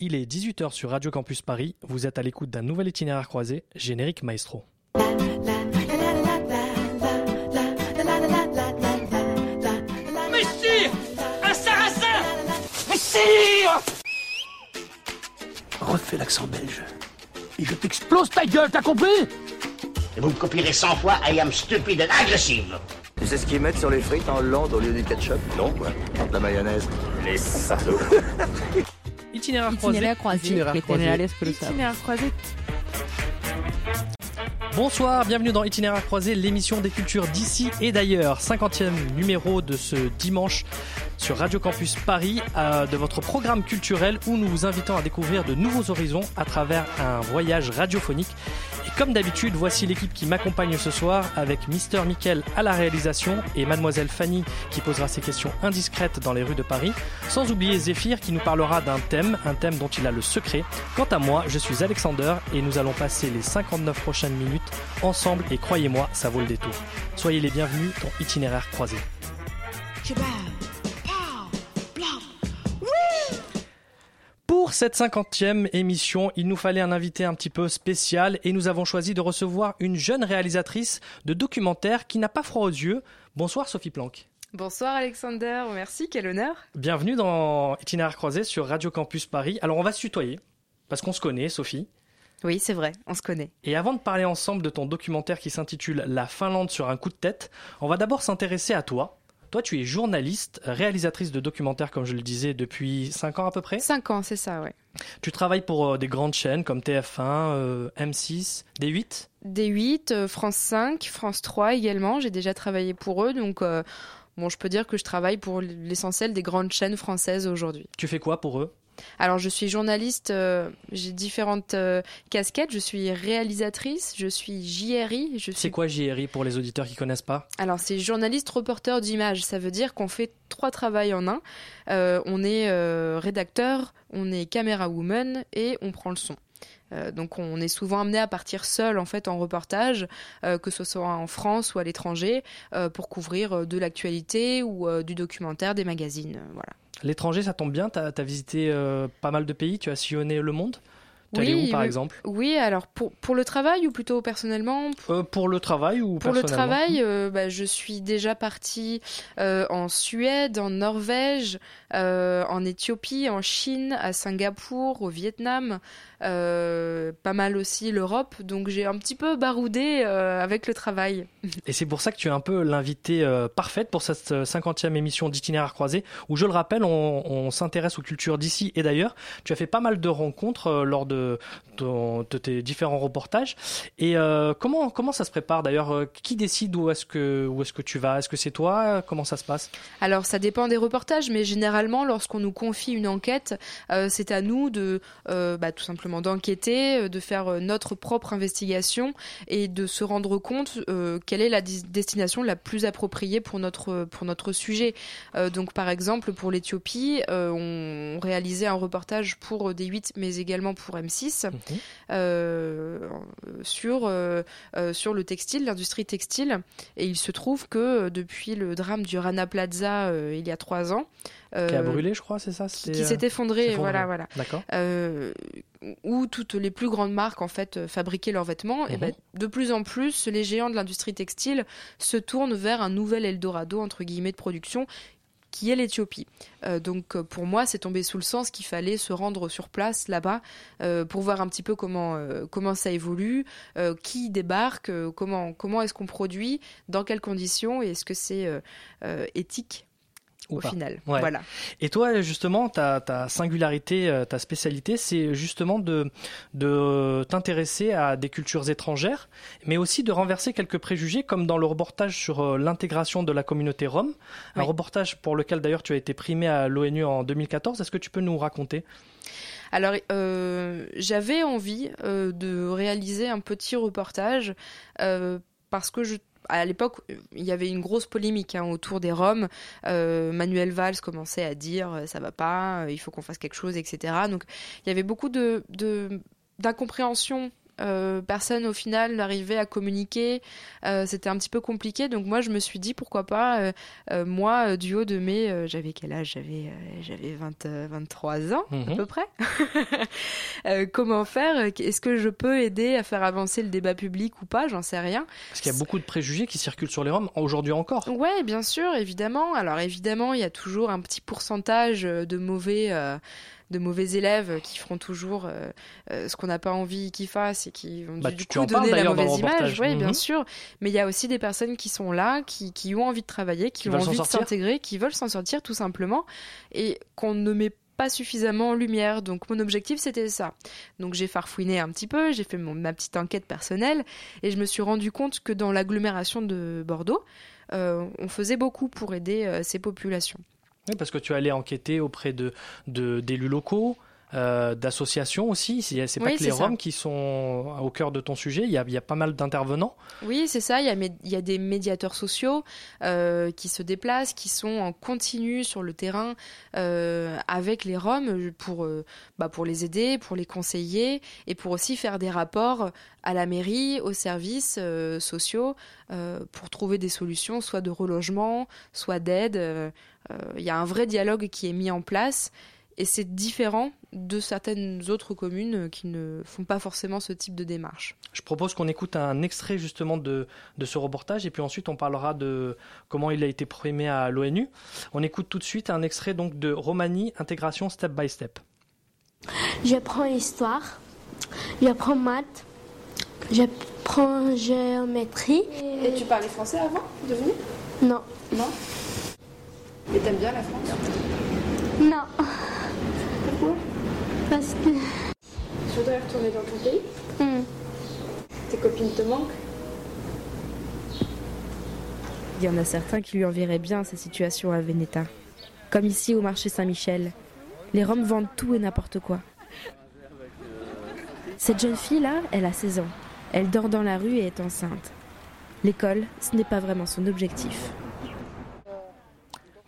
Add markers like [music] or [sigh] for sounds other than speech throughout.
Il est 18h sur Radio Campus Paris. Vous êtes à l'écoute d'un nouvel itinéraire croisé, générique maestro. Messire Un sarrasin Messire Refais l'accent belge. Et je t'explose ta gueule, t'as compris? Et vous me copierez 100 fois I am stupid and aggressive. Tu sais ce qu'ils mettent sur les frites en Hollande au lieu du ketchup? Non, quoi. De la mayonnaise. Les salauds. [laughs] Itinéraire croisé. Itinéraire croisé. Itinéraire croisé. Itinéraire croisé. Bonsoir, bienvenue dans Itinéraire croisé, l'émission des cultures d'ici et d'ailleurs. 50e numéro de ce dimanche sur Radio Campus Paris, euh, de votre programme culturel où nous vous invitons à découvrir de nouveaux horizons à travers un voyage radiophonique. Comme d'habitude, voici l'équipe qui m'accompagne ce soir avec Mister Mickel à la réalisation et Mademoiselle Fanny qui posera ses questions indiscrètes dans les rues de Paris. Sans oublier Zéphyr qui nous parlera d'un thème, un thème dont il a le secret. Quant à moi, je suis Alexander et nous allons passer les 59 prochaines minutes ensemble et croyez-moi, ça vaut le détour. Soyez les bienvenus dans Itinéraire croisé. Pour cette cinquantième émission, il nous fallait un invité un petit peu spécial et nous avons choisi de recevoir une jeune réalisatrice de documentaires qui n'a pas froid aux yeux. Bonsoir Sophie Planck. Bonsoir Alexander, merci, quel honneur. Bienvenue dans Itinéraire croisé sur Radio Campus Paris. Alors on va se tutoyer parce qu'on se connaît Sophie. Oui, c'est vrai, on se connaît. Et avant de parler ensemble de ton documentaire qui s'intitule La Finlande sur un coup de tête, on va d'abord s'intéresser à toi. Toi, tu es journaliste, réalisatrice de documentaires, comme je le disais, depuis 5 ans à peu près. 5 ans, c'est ça, ouais. Tu travailles pour euh, des grandes chaînes comme TF1, euh, M6, D8 D8, euh, France 5, France 3 également. J'ai déjà travaillé pour eux, donc euh, bon, je peux dire que je travaille pour l'essentiel des grandes chaînes françaises aujourd'hui. Tu fais quoi pour eux? Alors, je suis journaliste, euh, j'ai différentes euh, casquettes. Je suis réalisatrice, je suis JRI. Je suis C'est quoi JRI pour les auditeurs qui connaissent pas? Alors, c'est journaliste reporter d'image. Ça veut dire qu'on fait trois travails en un. Euh, on est rédacteur, on est caméra woman et on prend le son. Donc on est souvent amené à partir seul en fait en reportage, euh, que ce soit en France ou à l'étranger, euh, pour couvrir de l'actualité ou euh, du documentaire, des magazines. voilà. L'étranger, ça tombe bien, tu as, visité euh, pas mal de pays, tu as sillonné le monde? Oui, où par oui. exemple? Oui, alors pour, pour le travail ou plutôt personnellement? Euh, Pour le travail ou Pour le personnellement? travail, euh, bah, je suis déjà partie euh, en Suède, en Norvège, en Éthiopie, en Chine, à Singapour, au Vietnam, pas mal aussi l'Europe. Donc j'ai un petit peu baroudé avec le travail. [laughs] Et c'est pour ça que tu es un peu l'invité parfaite pour cette euh, 50e émission d'Itinéraire croisé, où je le rappelle, on, on s'intéresse aux cultures d'ici et d'ailleurs. Tu as fait pas mal de rencontres lors de, de, tes différents reportages. Et euh, comment, comment ça se prépare d'ailleurs euh, Qui décide où est-ce que, est que tu vas? Est-ce que c'est toi? Comment ça se passe? Alors ça dépend des reportages, mais généralement lorsqu'on nous confie une enquête, euh, c'est à nous de bah, tout simplement d'enquêter, de faire notre propre investigation et de se rendre compte quelle est la destination la plus appropriée pour notre, pour notre sujet. donc par exemple pour l'Éthiopie, on réalisait un reportage pour D8 mais également pour MC Mhm. Euh, sur, euh, euh, sur le textile, l'industrie textile. Et il se trouve que depuis le drame du Rana Plaza il y a trois ans, qui a brûlé, je crois, c'est ça Qui, s'est effondré, voilà, voilà. D'accord. Où toutes les plus grandes marques en fait fabriquaient leurs vêtements, et ben, mhm. de plus en plus, les géants de l'industrie textile se tournent vers un nouvel Eldorado entre guillemets de production qui est l'Éthiopie. Euh, donc euh, pour moi, c'est tombé sous le sens qu'il fallait se rendre sur place là-bas euh, pour voir un petit peu comment comment ça évolue, qui débarque, comment comment est-ce qu'on produit, dans quelles conditions et est-ce que c'est éthique au pas. final. Ouais. Voilà. Et toi, justement, ta, ta singularité, euh, ta spécialité, c'est justement de, de t'intéresser à des cultures étrangères, mais aussi de renverser quelques préjugés, comme dans le reportage sur euh, l'intégration de la communauté rome, un reportage pour lequel d'ailleurs tu as été primé à l'ONU en 2014. Est-ce que tu peux nous raconter? Alors, euh, j'avais envie euh, de réaliser un petit reportage euh, parce que je à l'époque, il y avait une grosse polémique hein, autour des Roms. Euh, Manuel Valls commençait à dire euh, ça va pas, euh, il faut qu'on fasse quelque chose, etc. Donc, il y avait beaucoup de d'incompréhension Euh, personne au final n'arrivait à communiquer. Euh, c'était un petit peu compliqué. Donc moi, je me suis dit pourquoi pas, euh, moi, du haut de mes. j'avais quel âge? J'avais j'avais 23 ans à Mhm. peu près. [laughs] Comment faire? Est-ce que je peux aider à faire avancer le débat public ou pas? J'en sais rien. Parce qu'il y a beaucoup de préjugés qui circulent sur les Roms aujourd'hui encore. Ouais, bien sûr, évidemment. Alors évidemment, il y a toujours un petit pourcentage de mauvais, de mauvais élèves qui feront toujours euh, euh, ce qu'on n'a pas envie qu'ils fassent et qui vont Bah, du coup parles donner la mauvaise image. Oui, bien Mhm. sûr. Mais il y a aussi des personnes qui sont là, qui, qui ont envie de travailler, qui, Qui ont envie de s'intégrer, qui veulent s'en sortir tout simplement, et qu'on ne met pas suffisamment en lumière. Donc mon objectif c'était ça. Donc j'ai farfouiné un petit peu, j'ai fait mon- ma petite enquête personnelle et je me suis rendu compte que dans l'agglomération de Bordeaux, euh, on faisait beaucoup pour aider euh, ces populations. Oui, parce que tu allais enquêter auprès de d'élus locaux, euh, d'associations aussi. C'est pas Oui, que les ça. Roms qui sont au cœur de ton sujet. Il y a, il y a pas mal d'intervenants. Oui, c'est ça. Il y, a, mé- il y a des médiateurs sociaux euh, qui se déplacent, qui sont en continu sur le terrain euh, avec les Roms pour, bah, pour les aider, pour les conseiller et pour aussi faire des rapports à la mairie, aux services sociaux pour trouver des solutions, soit de relogement, soit d'aide. Il y a un vrai dialogue qui est mis en place. Et c'est différent de certaines autres communes qui ne font pas forcément ce type de démarche. Je propose qu'on écoute un extrait justement de, de ce reportage et puis ensuite on parlera de comment il a été primé à l'ONU. On écoute tout de suite un extrait donc de Romanie Intégration Step by Step. J'apprends l'histoire, j'apprends maths, j'apprends géométrie. Et tu parlais français avant de venir Non, Non? Et t'aimes bien la France? Non, parce que Tu voudrais retourner dans ton pays hmm, Tes copines te manquent Il y en a certains qui lui enverraient bien ces situations à Veneta. Comme ici au marché Saint-Michel. Les Roms vendent tout et n'importe quoi. Cette jeune fille-là, elle a 16 ans. Elle dort dans la rue et est enceinte. L'école, ce n'est pas vraiment son objectif.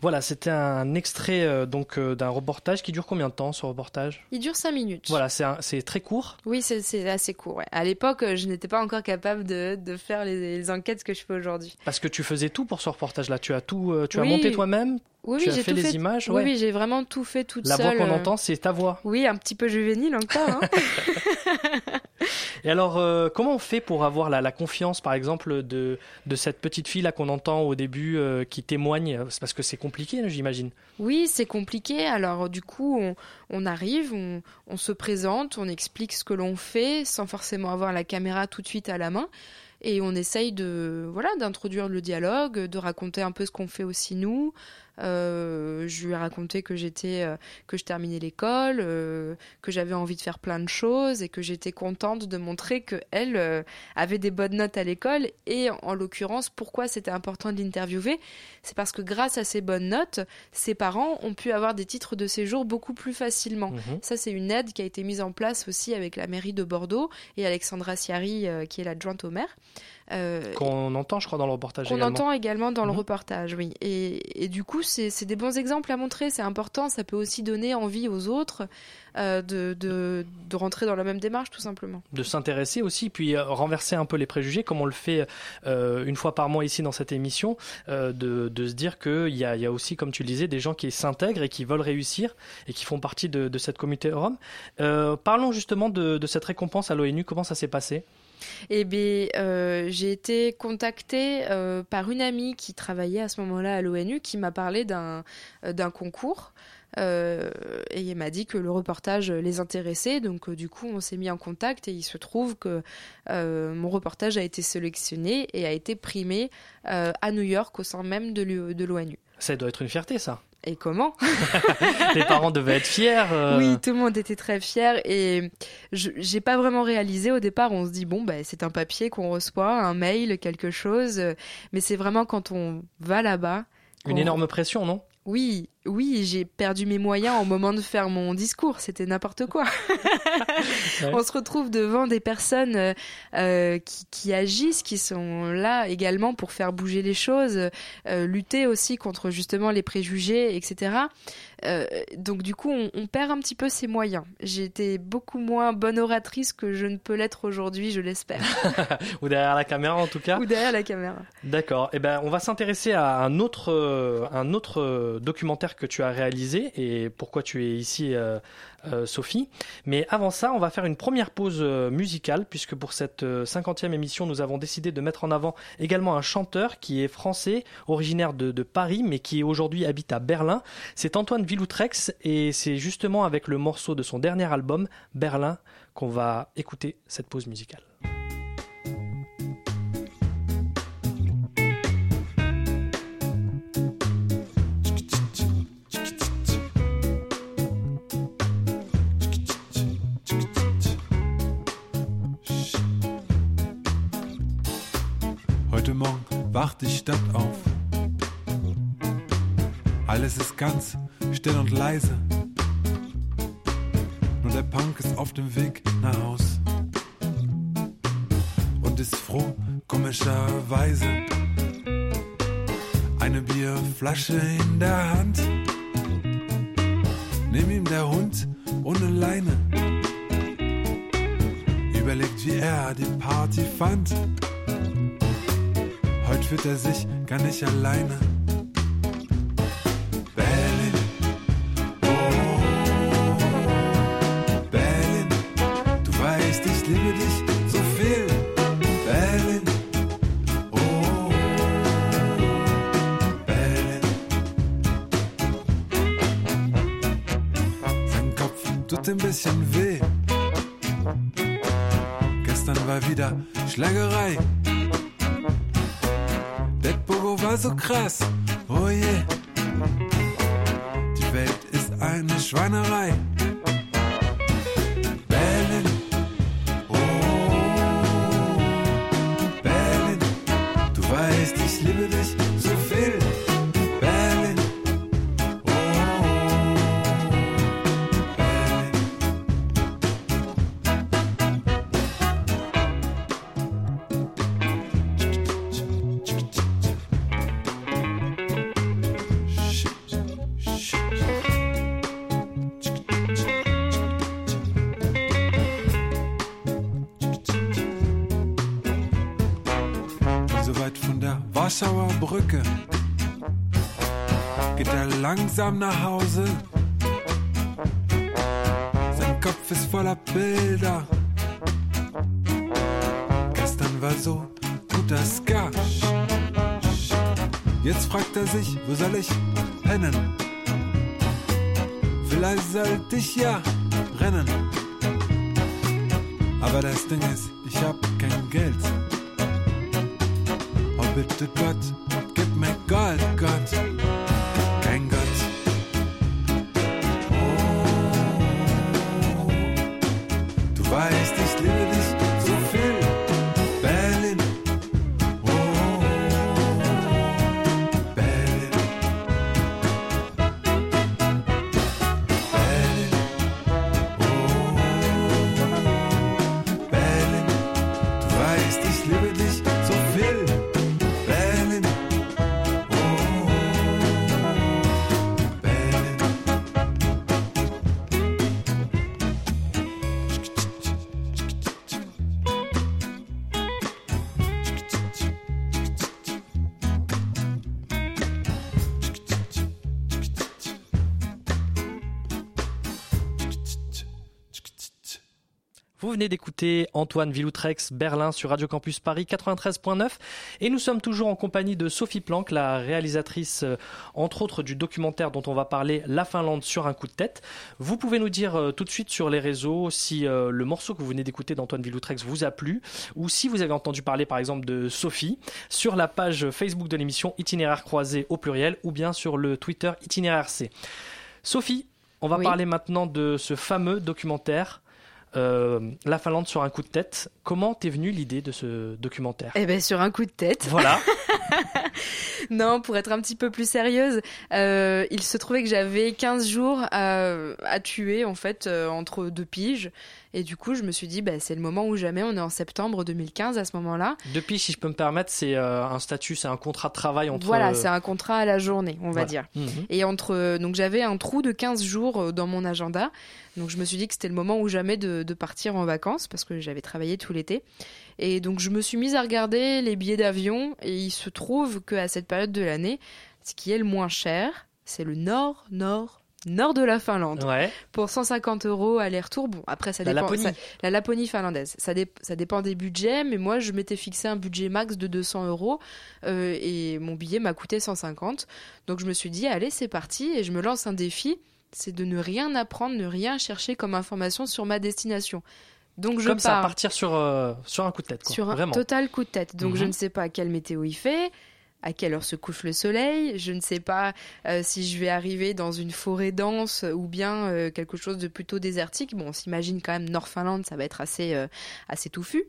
Voilà, c'était un extrait euh, donc euh, d'un reportage qui dure combien de temps ce reportage? Il dure 5 minutes. Voilà, c'est un- c'est très court. Oui, c'est- c'est assez court. ouais. À l'époque, euh, je n'étais pas encore capable de, de faire les, les enquêtes que je fais aujourd'hui. Parce que tu faisais tout pour ce reportage-là. Tu as tout, euh, tu as Oui. monté toi-même. Oui, Tu oui, as j'ai fait tout les fait. images, Oui, ouais. oui, j'ai vraiment tout fait toute La seule. voix qu'on euh, entend, c'est ta voix. Oui, un petit peu juvénile encore. hein. [laughs] [laughs] Et alors, euh, comment on fait pour avoir la, confiance, par exemple, de, de cette petite fille là qu'on entend au début euh, qui témoigne? Parce que c'est compliqué, j'imagine. Oui, c'est compliqué. Alors du coup, on, on arrive, on, on se présente, on explique ce que l'on fait sans forcément avoir la caméra tout de suite à la main. Et on essaye de voilà d'introduire le dialogue, de raconter un peu ce qu'on fait aussi nous. Euh, je lui ai raconté que j'étais euh, que je terminais l'école, euh, que j'avais envie de faire plein de choses et que j'étais contente de montrer que elle avait des bonnes notes à l'école et en, en l'occurrence pourquoi c'était important de l'interviewer, c'est parce que grâce à ces bonnes notes, ses parents ont pu avoir des titres de séjour beaucoup plus facilement. Mhm. Ça, c'est une aide qui a été mise en place aussi avec la mairie de Bordeaux et Alexandra Siari, qui est l'adjointe au maire. Euh, Qu'on entend, je crois, dans le reportage qu'on entend également dans le Mhm. reportage, oui. Et, et du coup, c'est des bons exemples à montrer, c'est important. Ça peut aussi donner envie aux autres euh, de, de, de rentrer dans la même démarche, tout simplement. de s'intéresser aussi, puis euh, renverser un peu les préjugés, comme on le fait une fois par mois ici dans cette émission, de, de se dire qu'il y a, y a aussi, comme tu le disais, des gens qui s'intègrent et qui veulent réussir et qui font partie de, de cette communauté Rome. Euh, parlons justement de, de cette récompense à l'ONU, comment ça s'est passé? Eh bien, euh, j'ai été contactée euh, par une amie qui travaillait à ce moment-là à l'ONU, qui m'a parlé d'un euh, concours. Et m'a dit que le reportage les intéressait, donc du coup on s'est mis en contact et il se trouve que mon reportage a été sélectionné et a été primé à New York au sein même de l'ONU. Ça doit être une fierté, ça. Et comment? [laughs] Les parents devaient être fiers. euh, Oui, tout le monde était très fier et j'ai pas vraiment réalisé au départ. On se dit bon, bah, c'est un papier qu'on reçoit, un mail, quelque chose, mais c'est vraiment quand on va là-bas. Une énorme pression, non? Oui, oui, j'ai perdu mes moyens au moment de faire mon discours. C'était n'importe quoi. [laughs] [laughs] On se retrouve devant des personnes euh, euh, qui, agissent, qui sont là également pour faire bouger les choses, euh, lutter aussi contre justement les préjugés, etc. donc du coup, on, perd un petit peu ses moyens. Été beaucoup moins bonne oratrice que je ne peux l'être aujourd'hui, je l'espère. [laughs] Ou derrière la caméra en tout cas. Ou derrière la caméra. D'accord. Eh ben, on va s'intéresser à un autre, un autre documentaire que tu as réalisé et pourquoi tu es ici, euh, euh, Sophie. Mais avant ça, on va faire une première pause euh, musicale, puisque pour cette cinquantième émission, nous avons décidé de mettre en avant également un chanteur qui est français, originaire de, de Paris, mais qui aujourd'hui habite à Berlin. C'est Antoine Villoutrex, et c'est justement avec le morceau de son dernier album, Berlin, qu'on va écouter cette pause musicale. Wacht die Stadt auf. Alles ist ganz still und leise. Nur der Punk ist auf dem Weg nach Haus. Und ist froh, komischerweise. Eine Bierflasche in der Hand. Nimm ihm der Hund ohne Leine. Überlegt, wie er die Party fand. Fühlt er sich gar nicht alleine. Oh, Berlin, du weißt, ich liebe dich so viel. Berlin, oh, Berlin. Sein Kopf tut ein bisschen weh. Gestern war wieder Schlägerei so krass. Oh je. Yeah. Die Welt ist eine Schweinerei. Langsam nach Hause. Sein Kopf ist voller Bilder. Gestern war so guter Ska. Jetzt fragt er sich, wo soll ich pennen? Vielleicht sollte ich ja rennen. Aber das Ding ist, venez d'écouter Antoine Villoutrex, Berlin sur Radio Campus Paris 93.9 et nous sommes toujours en compagnie de Sophie Planck, la réalisatrice euh, entre autres du documentaire dont on va parler La Finlande sur un coup de tête. Vous pouvez nous dire euh, tout de suite sur les réseaux si euh, le morceau que vous venez d'écouter d'Antoine Villoutrex vous a plu ou si vous avez entendu parler par exemple de Sophie sur la page Facebook de l'émission Itinéraire croisé au pluriel ou bien sur le Twitter Itinéraire C. Sophie, on va parler maintenant de ce fameux documentaire euh, la Finlande sur un coup de tête. Comment t'es venue l'idée de ce documentaire Eh ben sur un coup de tête. Voilà. [laughs] non, pour être un petit peu plus sérieuse, euh, il se trouvait que j'avais 15 jours à, à tuer en fait euh, entre deux piges. Et du coup, je me suis dit, bah, c'est le moment où jamais. On est en septembre 2015 à ce moment-là. Depuis, si je peux me permettre, c'est euh, un statut, c'est un contrat de travail entre. Voilà, c'est un contrat à la journée, on va Voilà. dire. Mhm. Et entre, donc j'avais un trou de 15 jours euh, dans mon agenda. Donc je me suis dit que c'était le moment ou jamais de, de partir en vacances parce que j'avais travaillé tout l'été. Et donc je me suis mise à regarder les billets d'avion et il se trouve qu'à cette période de l'année, ce qui est le moins cher, c'est le nord, nord, nord de la Finlande. Ouais. Pour 150 euros aller-retour. Bon, après ça La dépend. Laponie. ça- la Laponie finlandaise. Ça, dé- ça dépend des budgets, mais moi je m'étais fixé un budget max de 200 euros euh, et mon billet m'a coûté 150. Donc je me suis dit, allez, c'est parti et je me lance un défi, c'est de ne rien apprendre, ne rien chercher comme information sur ma destination. Donc je Comme ça, partir sur, euh, sur un coup de tête. Quoi. sur un Vraiment. total coup de tête. Donc Mhm. je ne sais pas quelle météo il fait, à quelle heure se couche le soleil, je ne sais pas euh, si je vais arriver dans une forêt dense ou bien euh, quelque chose de plutôt désertique. Bon, on s'imagine quand même Nord-Finlande, ça va être assez, euh, assez touffu.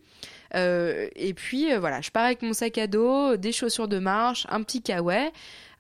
Et puis voilà, je pars avec mon sac à dos, des chaussures de marche, un petit kawaii.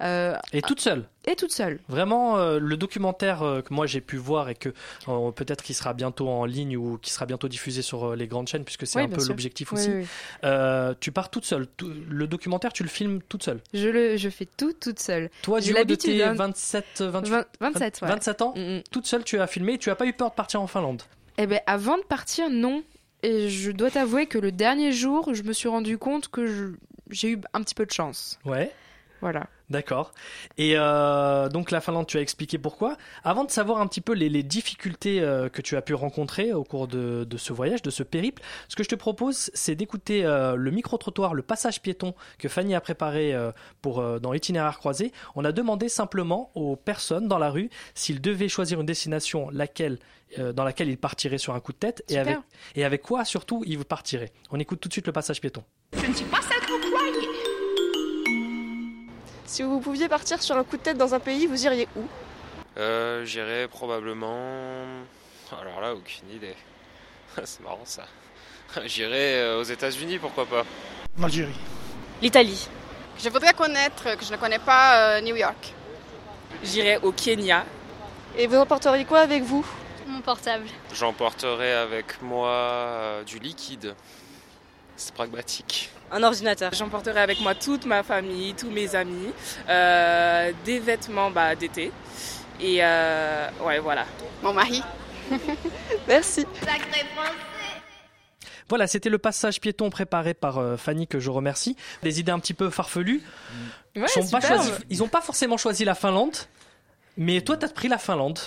Euh, Et toute seule. et toute seule. Vraiment, euh, le documentaire euh, que moi j'ai pu voir et que euh, peut-être qu'il sera bientôt en ligne ou qui sera bientôt diffusé sur les grandes chaînes, puisque c'est Oui, un bien peu l'objectif Oui, aussi. oui, tu pars toute seule. Tout- le documentaire, tu le filmes toute seule. Je, le, je fais tout toute seule. Toi, du haut de tes hein. 27, 28, Vingt- 27, ouais. 27 ans, Mm, mm. toute seule, tu as filmé et tu as pas eu peur de partir en Finlande. Eh ben, avant de partir, non. Et je dois t'avouer que le dernier jour, je me suis rendu compte que j'ai eu un petit peu de chance. Ouais. Voilà. D'accord. Et euh, donc la Finlande, tu as expliqué pourquoi. Avant de savoir un petit peu les, les difficultés euh, que tu as pu rencontrer au cours de, de ce voyage, de ce périple, ce que je te propose, c'est d'écouter euh, le micro-trottoir, le passage piéton que Fanny a préparé euh, pour, euh, dans l'itinéraire croisé. On a demandé simplement aux personnes dans la rue s'ils devaient choisir une destination laquelle, euh, dans laquelle ils partiraient sur un coup de tête et Super. avec, et avec quoi surtout ils partiraient. On écoute tout de suite le passage piéton. Je ne suis pas. Si vous pouviez partir sur un coup de tête dans un pays, vous iriez où? Euh, J'irais probablement. Alors là, aucune idée. [laughs] C'est marrant ça. [laughs] J'irais euh, aux États-Unis, pourquoi pas. L'Algérie. L'Italie. Je voudrais connaître, que je ne connais pas, euh, New York. J'irais au Kenya. Et vous emporteriez quoi avec vous? Mon portable. J'emporterai avec moi euh, du liquide. C'est pragmatique. Un ordinateur. J'emporterai avec moi toute ma famille, tous mes amis, euh, des vêtements bah, d'été. Et euh, ouais, voilà. Mon mari. [laughs] Merci. Sacré français. Voilà, c'était le passage piéton préparé par euh, Fanny que je remercie. Des idées un petit peu farfelues. Ouais, Ils ont pas superbe. choisi- ils n'ont pas forcément choisi la Finlande, mais toi, tu as pris la Finlande.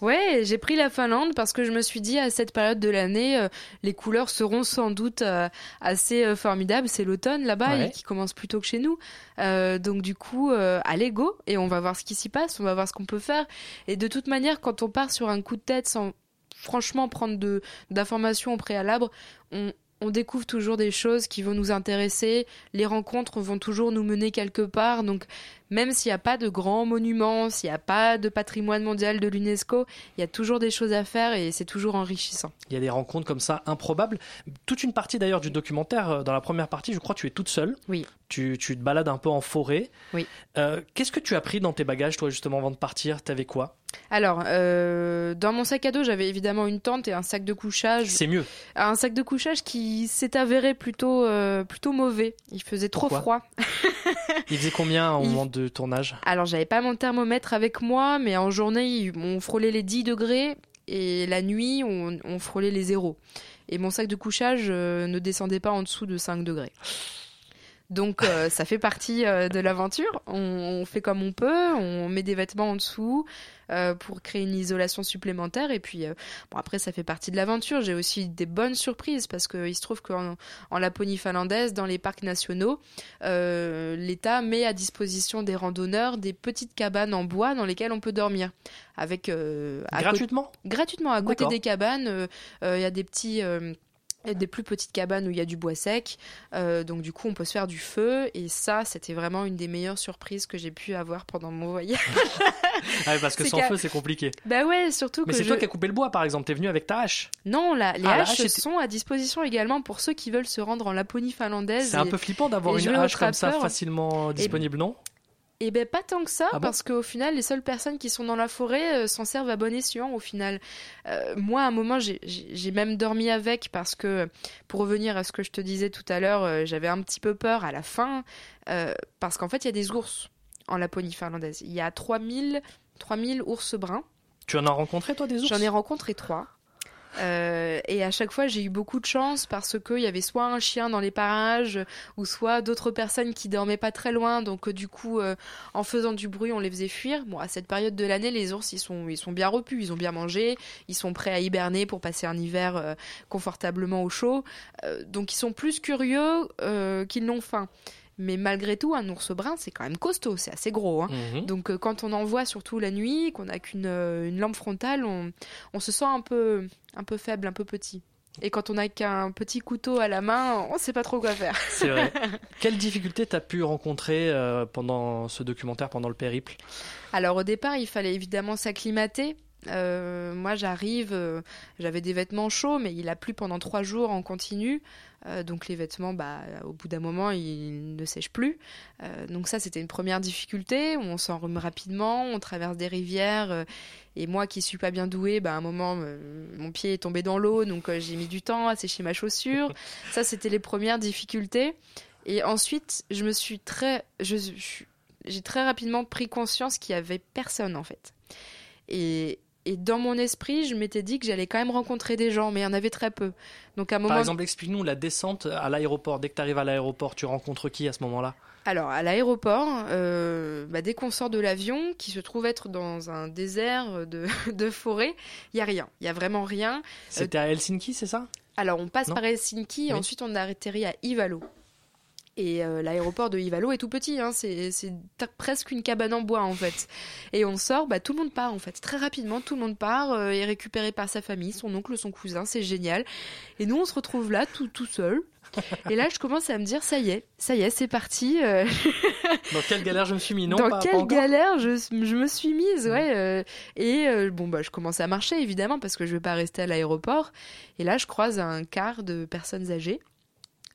Ouais, j'ai pris la Finlande parce que je me suis dit à cette période de l'année, euh, les couleurs seront sans doute euh, assez euh, formidables. C'est l'automne là-bas Ouais. qui commence plus tôt que chez nous. Donc du coup, allez go et on va voir ce qui s'y passe, on va voir ce qu'on peut faire. Et de toute manière, quand on part sur un coup de tête sans franchement prendre de d'informations au préalable, on on découvre toujours des choses qui vont nous intéresser. Les rencontres vont toujours nous mener quelque part. Donc, même s'il n'y a pas de grands monuments, s'il n'y a pas de patrimoine mondial de l'UNESCO, il y a toujours des choses à faire et c'est toujours enrichissant. Il y a des rencontres comme ça improbables. Toute une partie d'ailleurs du documentaire, euh, dans la première partie, je crois que tu es toute seule. Oui. Tu, tu te balades un peu en forêt. Oui. Euh, Qu'est-ce que tu as pris dans tes bagages, toi, justement, avant de partir? T'avais quoi? Alors, euh, dans mon sac à dos, j'avais évidemment une tente et un sac de couchage. C'est mieux. Un sac de couchage qui s'est avéré plutôt, euh, plutôt mauvais. Il faisait trop Pourquoi? froid. Il faisait combien au [laughs] moment de tournage Alors, j'avais pas mon thermomètre avec moi, mais en journée, on frôlait les 10 degrés et la nuit, on, frôlait les zéros. Et mon sac de couchage euh, ne descendait pas en dessous de 5 degrés. Donc, euh, ça fait partie euh, de l'aventure. On, on fait comme on peut, on met des vêtements en dessous euh, pour créer une isolation supplémentaire. Et puis, bon, après, ça fait partie de l'aventure. J'ai aussi des bonnes surprises parce qu'il se trouve qu'en en Laponie finlandaise, dans les parcs nationaux, l'État met à disposition des randonneurs des petites cabanes en bois dans lesquelles on peut dormir. Avec, Gratuitement? Gratuitement à côté des cabanes il y a des petits des plus petites cabanes où il y a du bois sec, euh, donc du coup on peut se faire du feu et ça c'était vraiment une des meilleures surprises que j'ai pu avoir pendant mon voyage. [laughs] Ah oui, parce que C'est sans feu, c'est compliqué. bah ouais, surtout Mais que c'est je... toi qui as coupé le bois, par exemple. T'es venu avec ta hache. Non, la- les Ah, haches sont à disposition également pour ceux qui veulent se rendre en Laponie finlandaise. C'est un peu flippant d'avoir une hache comme ça facilement disponible, non? Eh ben pas tant que ça, Ah bon parce qu'au final, les seules personnes qui sont dans la forêt euh, s'en servent à bon escient. Au final, Euh, moi, à un moment, j'ai- même dormi avec parce que, pour revenir à ce que je te disais tout à l'heure, euh, j'avais un petit peu peur à la fin, parce qu'en fait, il y a des ours en Laponie finlandaise. Il y a 3000, 3000 ours bruns. Tu en as rencontré, toi, des ours? J'en ai rencontré trois. Euh, et à chaque fois, j'ai eu beaucoup de chance parce qu'il y avait soit un chien dans les parages, ou soit d'autres personnes qui dormaient pas très loin. Donc, euh, du coup, euh, en faisant du bruit, on les faisait fuir. Bon, à cette période de l'année, les ours, ils sont, ils sont bien repus, ils ont bien mangé, ils sont prêts à hiberner pour passer un hiver confortablement au chaud. Donc, ils sont plus curieux qu'ils n'ont faim. Mais malgré tout, un ours brun, c'est quand même costaud, c'est assez gros. hein. Mhm. Donc euh, quand on en voit surtout la nuit, qu'on n'a qu'une euh, une lampe frontale, on, on se sent un peu, un peu faible, un peu petit. Et quand on n'a qu'un petit couteau à la main, on sait pas trop quoi faire. [laughs] C'est vrai. [laughs] Quelles difficultés t'as pu rencontrer euh, pendant ce documentaire, pendant le périple? Alors au départ, il fallait évidemment s'acclimater. Moi, j'arrive, j'avais des vêtements chauds, mais il a plu pendant trois jours en continu. Euh, donc les vêtements, bah, au bout d'un moment, ils ne sèchent plus. Euh, donc ça, c'était une première difficulté. On s'enrhume rapidement, on traverse des rivières. euh, et moi, qui suis pas bien douée, bah, à un moment, mon pied est tombé dans l'eau, donc j'ai mis du temps à sécher ma chaussure. [laughs] ça, c'était les premières difficultés. Et ensuite, je me suis très, je- j'ai très rapidement pris conscience qu'il y avait personne en fait. Et, et dans mon esprit, je m'étais dit que j'allais quand même rencontrer des gens, mais il y en avait très peu. Donc à un moment, Par exemple, explique-nous la descente à l'aéroport. Dès que tu arrives à l'aéroport, tu rencontres qui à ce moment-là? Alors, à l'aéroport, euh, bah, dès qu'on sort de l'avion, qui se trouve être dans un désert de, [laughs] de forêt, il y a rien. Il y a vraiment rien. C'était à Helsinki, c'est ça? Alors, on passe Non par Helsinki Oui. ensuite on a atterri à Ivalo. Et euh, l'aéroport de Ivalo est tout petit, hein, c'est presque une cabane en bois en fait. Et on sort, bah, tout le monde part en fait. Très rapidement, tout le monde part, euh, est récupéré par sa famille, son oncle, son cousin, c'est génial. Et nous, on se retrouve là, tout, tout seul. Et là, je commence à me dire, ça y est, ça y est, c'est parti. euh, [laughs] Dans quelle galère je me suis mis Non, dans pas, quelle galère je, je me suis mise, ouais. euh, et euh, bon, bah, je commence à marcher, évidemment, parce que je vais pas rester à l'aéroport. Et là, je croise un quart de personnes âgées.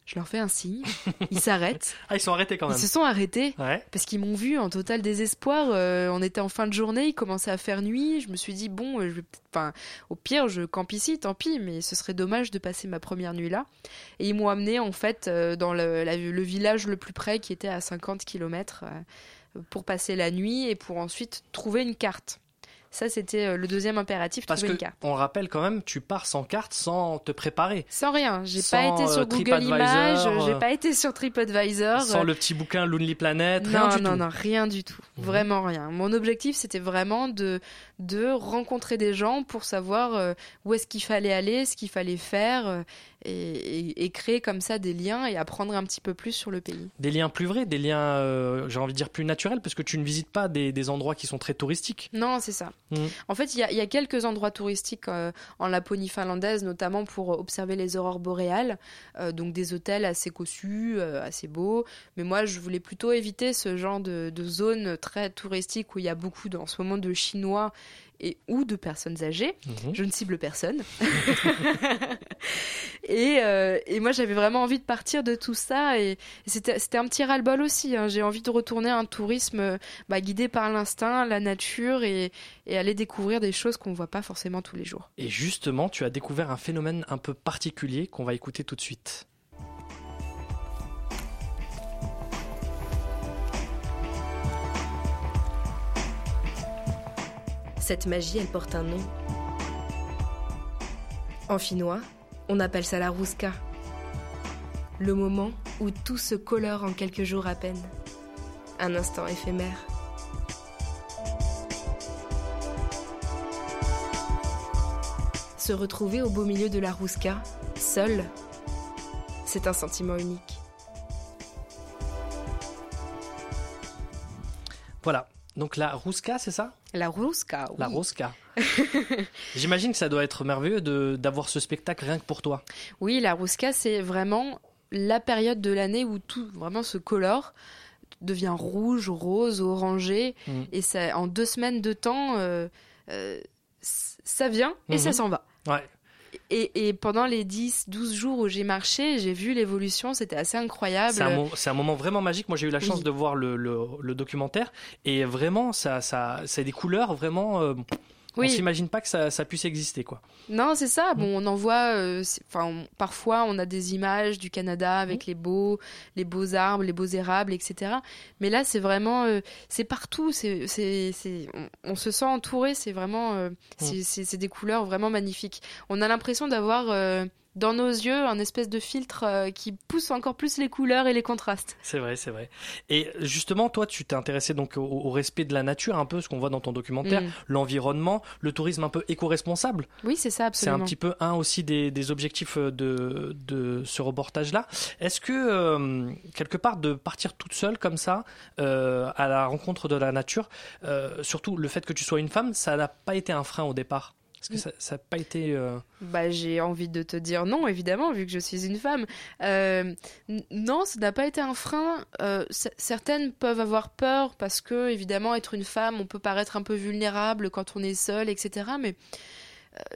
Je leur fais un signe. Ils s'arrêtent. [laughs] Ah, ils sont arrêtés quand même. Ils se sont arrêtés. Ouais. Parce qu'ils m'ont vu en total désespoir. euh, on était en fin de journée, il commençait à faire nuit. Je me suis dit, bon, euh, je vais peut-être- enfin, au pire, je campe ici, tant pis, mais ce serait dommage de passer ma première nuit là. Et ils m'ont amené, en fait, euh, dans le, la- le village le plus près, qui était à 50 km, pour passer la nuit et pour ensuite trouver une carte. Ça, c'était euh, le deuxième impératif, Parce que une carte. on rappelle quand même, tu pars sans carte, sans te préparer. Sans rien. J'ai pas été sur euh, Google TripAdvisor, Images, j'ai euh, pas été sur TripAdvisor. Sans le petit bouquin Lonely Planet, non, rien du non, tout. non, rien du tout. Mhm. Vraiment rien. Mon objectif, c'était vraiment de, de rencontrer des gens pour savoir où est-ce qu'il fallait aller, ce qu'il fallait faire, et, et- et créer comme ça des liens et apprendre un petit peu plus sur le pays. Des liens plus vrais, des liens, euh, j'ai envie de dire plus naturels, parce que tu ne visites pas des, des endroits qui sont très touristiques. Non, c'est ça. Mhm. En fait, il y a, il y a quelques endroits touristiques euh, en Laponie finlandaise, notamment pour observer les aurores boréales. Euh, donc des hôtels assez cossus, assez beaux. Mais moi, je voulais plutôt éviter ce genre de, de zone très touristique où il y a beaucoup de- en ce moment de Chinois et ou de personnes âgées. Mhm. Je ne cible personne. [laughs] et, euh, et moi, j'avais vraiment envie de partir de tout ça. Et, et c'était c'était un petit ras-le-bol aussi. hein. J'ai envie de retourner à un tourisme euh, bah, guidé par l'instinct, la nature et, et aller découvrir des choses qu'on ne voit pas forcément tous les jours. Et justement, tu as découvert un phénomène un peu particulier qu'on va écouter tout de suite. Cette magie, elle porte un nom. En finnois, on appelle ça la rouska. Le moment où tout se colore en quelques jours à peine. Un instant éphémère. Se retrouver au beau milieu de la rouska, seul, c'est un sentiment unique. Voilà. Donc la Ruska, c'est ça? La Ruska, oui. La Ruska. [laughs] J'imagine que ça doit être merveilleux de- d'avoir ce spectacle rien que pour toi. Oui, la Ruska, c'est vraiment la période de l'année où tout vraiment se colore, devient rouge, rose, orangé, Mm. et ça, en deux semaines de temps, euh, euh, ça vient et ça Mhm. s'en va. Ouais. Et, et pendant les 10, 12 jours où j'ai marché, j'ai vu l'évolution, c'était assez incroyable. C'est un, mo- c'est un moment vraiment magique. Moi, j'ai eu la chance Oui. de voir le, le- le documentaire et vraiment, ça, ça, c'est des couleurs vraiment. euh, On Oui. s'imagine pas que ça, ça puisse exister, quoi. Non, c'est Mm. ça. Bon, on en voit. euh, Enfin, on- parfois, on a des images du Canada Mm. avec les beaux, les beaux arbres, les beaux érables, etc. Mais là, c'est vraiment, euh, c'est partout. C'est, c'est, c'est- on, on se sent entouré. C'est vraiment, euh, Mm. c'est des couleurs vraiment magnifiques. On a l'impression d'avoir euh, dans nos yeux un espèce de filtre euh, qui pousse encore plus les couleurs et les contrastes. C'est vrai, c'est vrai. Et justement, toi, tu t'es intéressé donc au, au respect de la nature, un peu ce qu'on voit dans ton documentaire, Mm. l'environnement, le tourisme un peu éco-responsable. Oui, c'est ça, C'est un absolument. petit peu un aussi des, des objectifs euh, de, de ce reportage-là. Est-ce que, euh, quelque part, de partir toute seule comme ça, euh, à la rencontre de la nature, euh, surtout le fait que tu sois une femme, ça n'a pas été un frein au départ? Est-ce que ça n'a pas été... euh, Bah, j'ai envie de te dire non, évidemment, vu que je suis une femme. Euh, non, ça n'a pas été un frein. Euh, certaines peuvent avoir peur parce que, évidemment, être une femme, on peut paraître un peu vulnérable quand on est seul, etc. Mais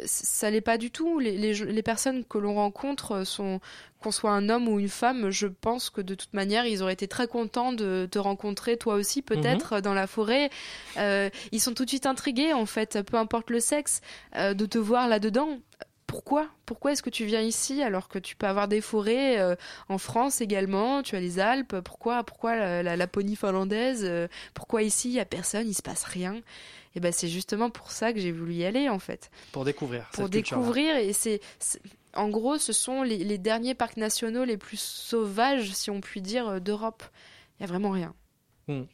ça l'est pas du tout. Les, les, les personnes que l'on rencontre sont, qu'on soit un homme ou une femme, je pense que de toute manière, ils auraient été très contents de te rencontrer, toi aussi, peut-être, dans la forêt. Euh, ils sont tout de suite intrigués, en fait, peu importe le sexe, euh, de te voir là-dedans. Pourquoi? Pourquoi est-ce que tu viens ici alors que tu peux avoir des forêts euh, en France également? Tu as les Alpes. Pourquoi? Pourquoi la, la Laponie finlandaise euh, Pourquoi ici? Il y a personne Il se passe rien Et ben c'est justement pour ça que j'ai voulu y aller en fait. Pour découvrir pour cette découvrir et c'est en gros ce sont les, les derniers parcs nationaux les plus sauvages si on peut dire euh, d'Europe. Il y a vraiment rien. Hmm.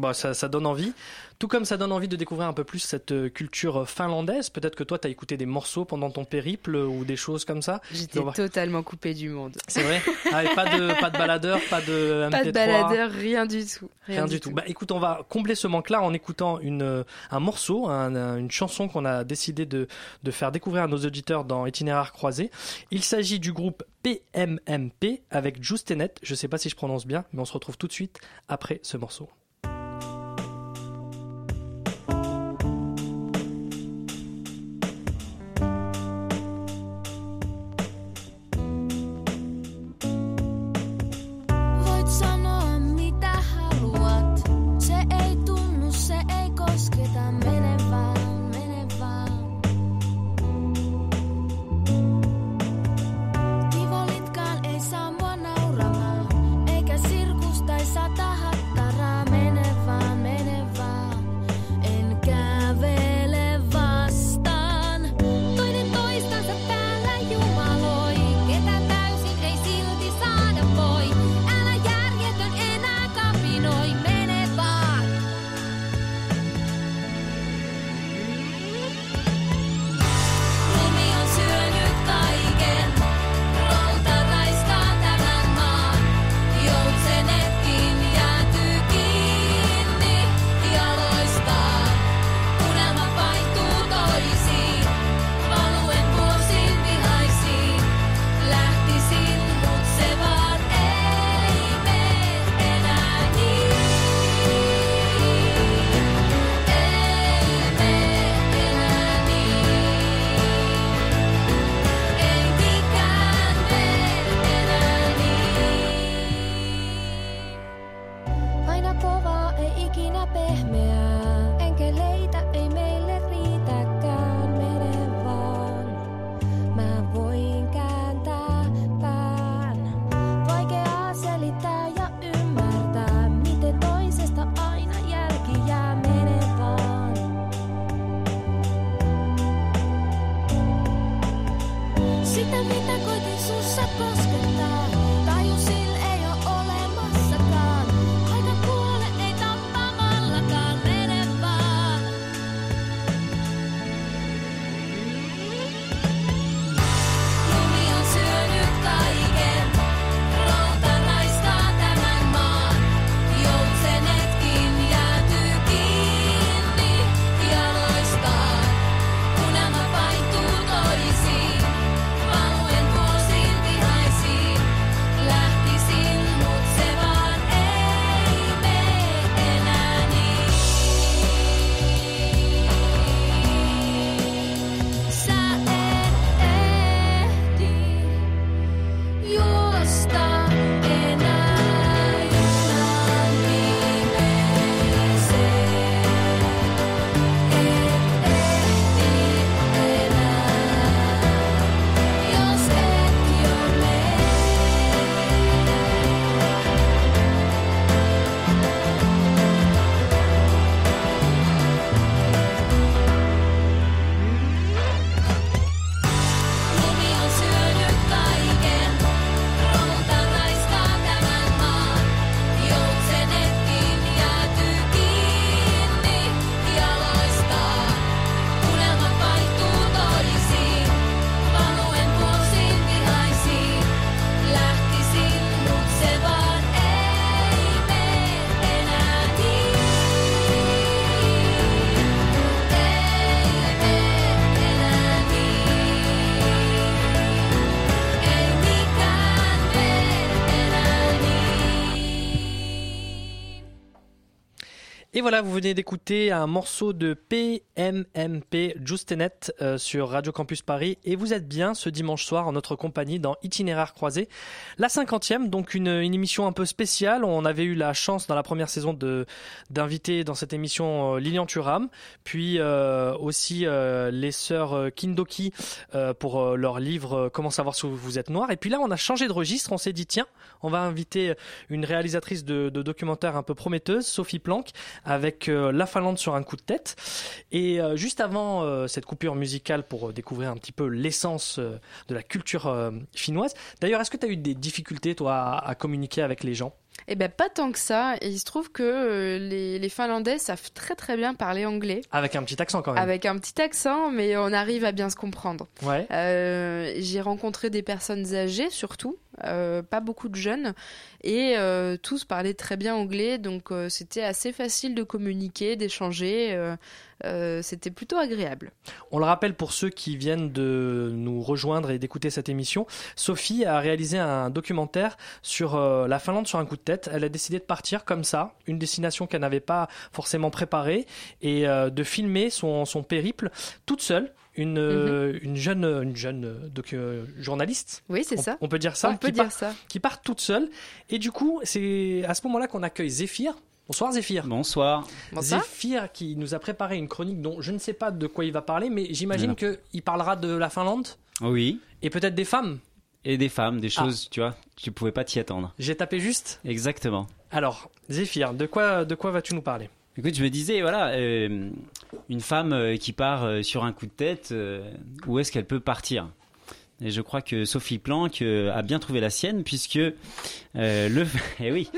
Bah, ça, ça donne envie. Tout comme ça donne envie de découvrir un peu plus cette euh, culture finlandaise. Peut-être que toi, tu as écouté des morceaux pendant ton périple euh, ou des choses comme ça. j'étais totalement coupée du monde C'est vrai ah, et pas, de, pas de baladeur, pas de MP3 [laughs] pas de baladeur rien du tout Rien, du tout. Bah écoute, on va combler ce manque-là en écoutant une, euh, un morceau, un- un- une chanson qu'on a décidé de, de faire découvrir à nos auditeurs dans Itinéraire croisé. Il s'agit du groupe PMMP avec Justenet. Je sais pas si je prononce bien, mais on se retrouve tout de suite après ce morceau. Et voilà, vous venez d'écouter un morceau de PMMP Justenet euh, sur Radio Campus Paris et vous êtes bien ce dimanche soir en notre compagnie dans Itinéraire croisé, la cinquantième, donc une, émission un peu spéciale. On avait eu la chance dans la première saison de d'inviter dans cette émission euh, Lilian Thuram, puis euh, aussi euh, les sœurs Kindoki pour leur livre Comment savoir si vous êtes noir. Et puis là, on a changé de registre. On s'est dit tiens, on va inviter une réalisatrice de, de documentaire un peu prometteuse, Sophie Planck, avec euh, La Finlande sur un coup de tête. Et euh, juste avant euh, cette coupure musicale pour découvrir un petit peu l'essence de la culture finnoise. D'ailleurs, est-ce que tu as eu des difficultés, toi, à, à communiquer avec les gens? Eh ben pas tant que ça. Et il se trouve que euh, les, les Finlandais savent très très bien parler anglais. Avec un petit accent quand même. Avec un petit accent, mais on arrive à bien se comprendre. Ouais. Euh, J'ai rencontré des personnes âgées surtout, euh, pas beaucoup de jeunes, et euh, tous parlaient très bien anglais, donc c'était assez facile de communiquer, d'échanger. Euh, c'était plutôt agréable. On le rappelle pour ceux qui viennent de nous rejoindre et d'écouter cette émission, Sophie a réalisé un documentaire sur euh, la Finlande sur un coup de tête. Elle a décidé de partir comme ça, une destination qu'elle n'avait pas forcément préparée, et euh, de filmer son, son périple toute seule. Une, une jeune, une jeune docu- euh, journaliste. Oui, c'est ça. On peut dire ça. On peut qui dire part- ça. Qui part toute seule. Et du coup, c'est à ce moment-là qu'on accueille Zéphyr. Bonsoir Zéphyr. Bonsoir. Bonsoir. Zéphyr qui nous a préparé une chronique dont je ne sais pas de quoi il va parler, mais j'imagine qu'il parlera de la Finlande Oui. et peut-être des femmes. Et des femmes, des Ah. choses, tu vois, tu pouvais pas t'y attendre. J'ai tapé juste. Exactement. Alors, Zéphyr, de quoi, de quoi vas-tu nous parler? Écoute, je me disais, voilà, euh, une femme euh, qui part euh, sur un coup de tête, euh, où est-ce qu'elle peut partir? Et je crois que Sophie Planck a bien trouvé la sienne, puisque euh, le. [laughs] Eh oui.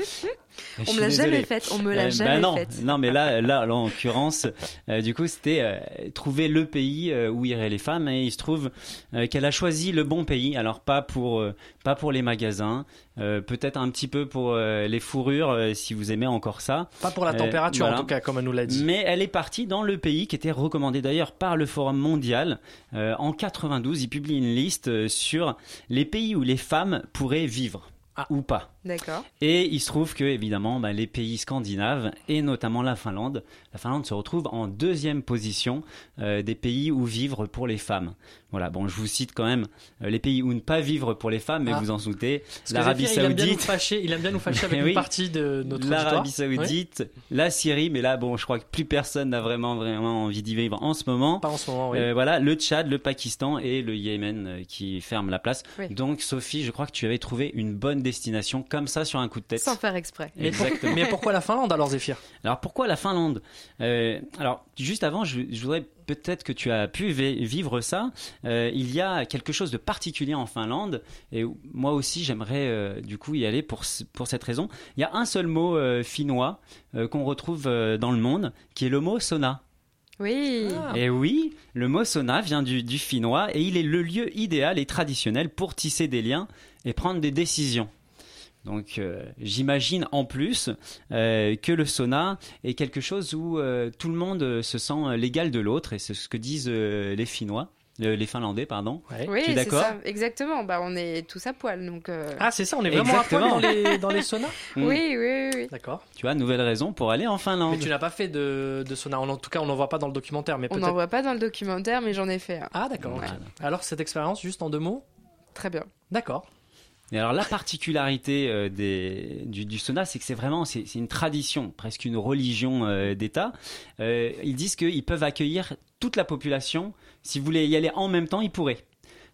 Je On me l'a jamais faite, on me l'a Euh, bah jamais non, faite. Non, mais là, là, là, en l'occurrence, euh, du coup, c'était euh, trouver le pays euh, où iraient les femmes, et il se trouve euh, qu'elle a choisi le bon pays. Alors pas pour euh, pas pour les magasins, euh, peut-être un petit peu pour euh, les fourrures, euh, si vous aimez encore ça. Pas pour la Euh, température, voilà. en tout cas, comme elle nous l'a dit. Mais elle est partie dans le pays qui était recommandé d'ailleurs par le Forum mondial. Euh, en 92, il publie une liste sur les pays où les femmes pourraient vivre Ah. ou pas. D'accord. Et il se trouve que, évidemment, bah, les pays scandinaves, et notamment la Finlande, la Finlande se retrouve en deuxième position euh, des pays où vivre pour les femmes. Voilà, bon, je vous cite quand même euh, les pays où ne pas vivre pour les femmes, mais Ah. vous en doutez. L'Arabie Zéphyr, il aime bien nous Saoudite, fâcher, il aime bien nous fâcher [laughs] avec Oui. une partie de notre l'Arabie. Oui. Saoudite, la Syrie, mais là, bon, je crois que plus personne n'a vraiment, vraiment envie d'y vivre en ce moment. Pas en ce moment, oui. Euh, voilà, le Tchad, le Pakistan et le Yémen qui ferment la place. Oui. Donc, Sophie, je crois que tu avais trouvé une bonne destination comme ça sur un coup de tête. Sans faire exprès. Exactement. mais pourquoi la Finlande alors, Zéphyr Alors pourquoi la Finlande? Euh, Alors juste avant, je, je voudrais peut-être que tu as pu vi- vivre ça. Euh, il y a quelque chose de particulier en Finlande et moi aussi j'aimerais euh, du coup y aller pour pour cette raison. Il y a un seul mot euh, finnois euh, qu'on retrouve euh, dans le monde, qui est le mot sauna. Oui. Ah. Et oui, le mot sauna vient du, du finnois et il est le lieu idéal et traditionnel pour tisser des liens et prendre des décisions. Donc euh, j'imagine en plus euh, que le sauna est quelque chose où euh, tout le monde se sent l'égal de l'autre et c'est ce que disent euh, les Finnois, euh, les Finlandais pardon. Ouais. Oui, Tu es c'est ça, exactement. Bah, on est tous à poil, donc. euh, Ah, c'est ça, on est vraiment à poil dans les, dans les saunas [laughs] Mm. Oui, oui, oui. D'accord. Tu vois, nouvelle raison pour aller en Mais Finlande. tu n'as pas fait de, de sauna. En tout cas, on n'en voit pas dans le documentaire, mais On n'en voit pas dans le documentaire, mais j'en ai fait un. Ah, d'accord. Alors, cette expérience, juste en deux mots? Très bien. D'accord. Alors la particularité euh, du, du sauna, c'est que c'est vraiment c'est c'est une tradition, presque une religion euh, d'État. Euh, ils disent qu'ils peuvent accueillir toute la population. Si vous voulez y aller en même temps, ils pourraient.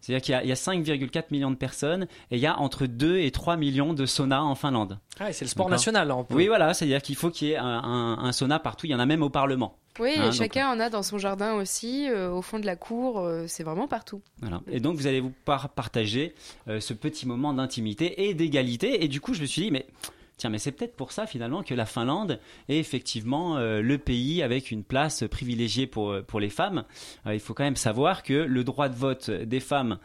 C'est-à-dire qu'il y a- a, 5,4 millions de personnes et il y a entre 2 et 3 millions de saunas en Finlande. Ah, c'est le sport national. On peut- Oui, voilà, c'est-à-dire qu'il faut qu'il y ait un, un- un sauna partout. Il y en a même au Parlement. Oui, Hein, et donc, chacun en a dans son jardin aussi, euh, au fond de la cour, euh, c'est vraiment partout. Voilà. Et donc vous allez vous par- partager euh, ce petit moment d'intimité et d'égalité. Et du coup, je me suis dit, mais tiens, mais c'est peut-être pour ça finalement que la Finlande est effectivement euh, le pays avec une place privilégiée pour, euh, les femmes. Euh, il faut quand même savoir que le droit de vote des femmes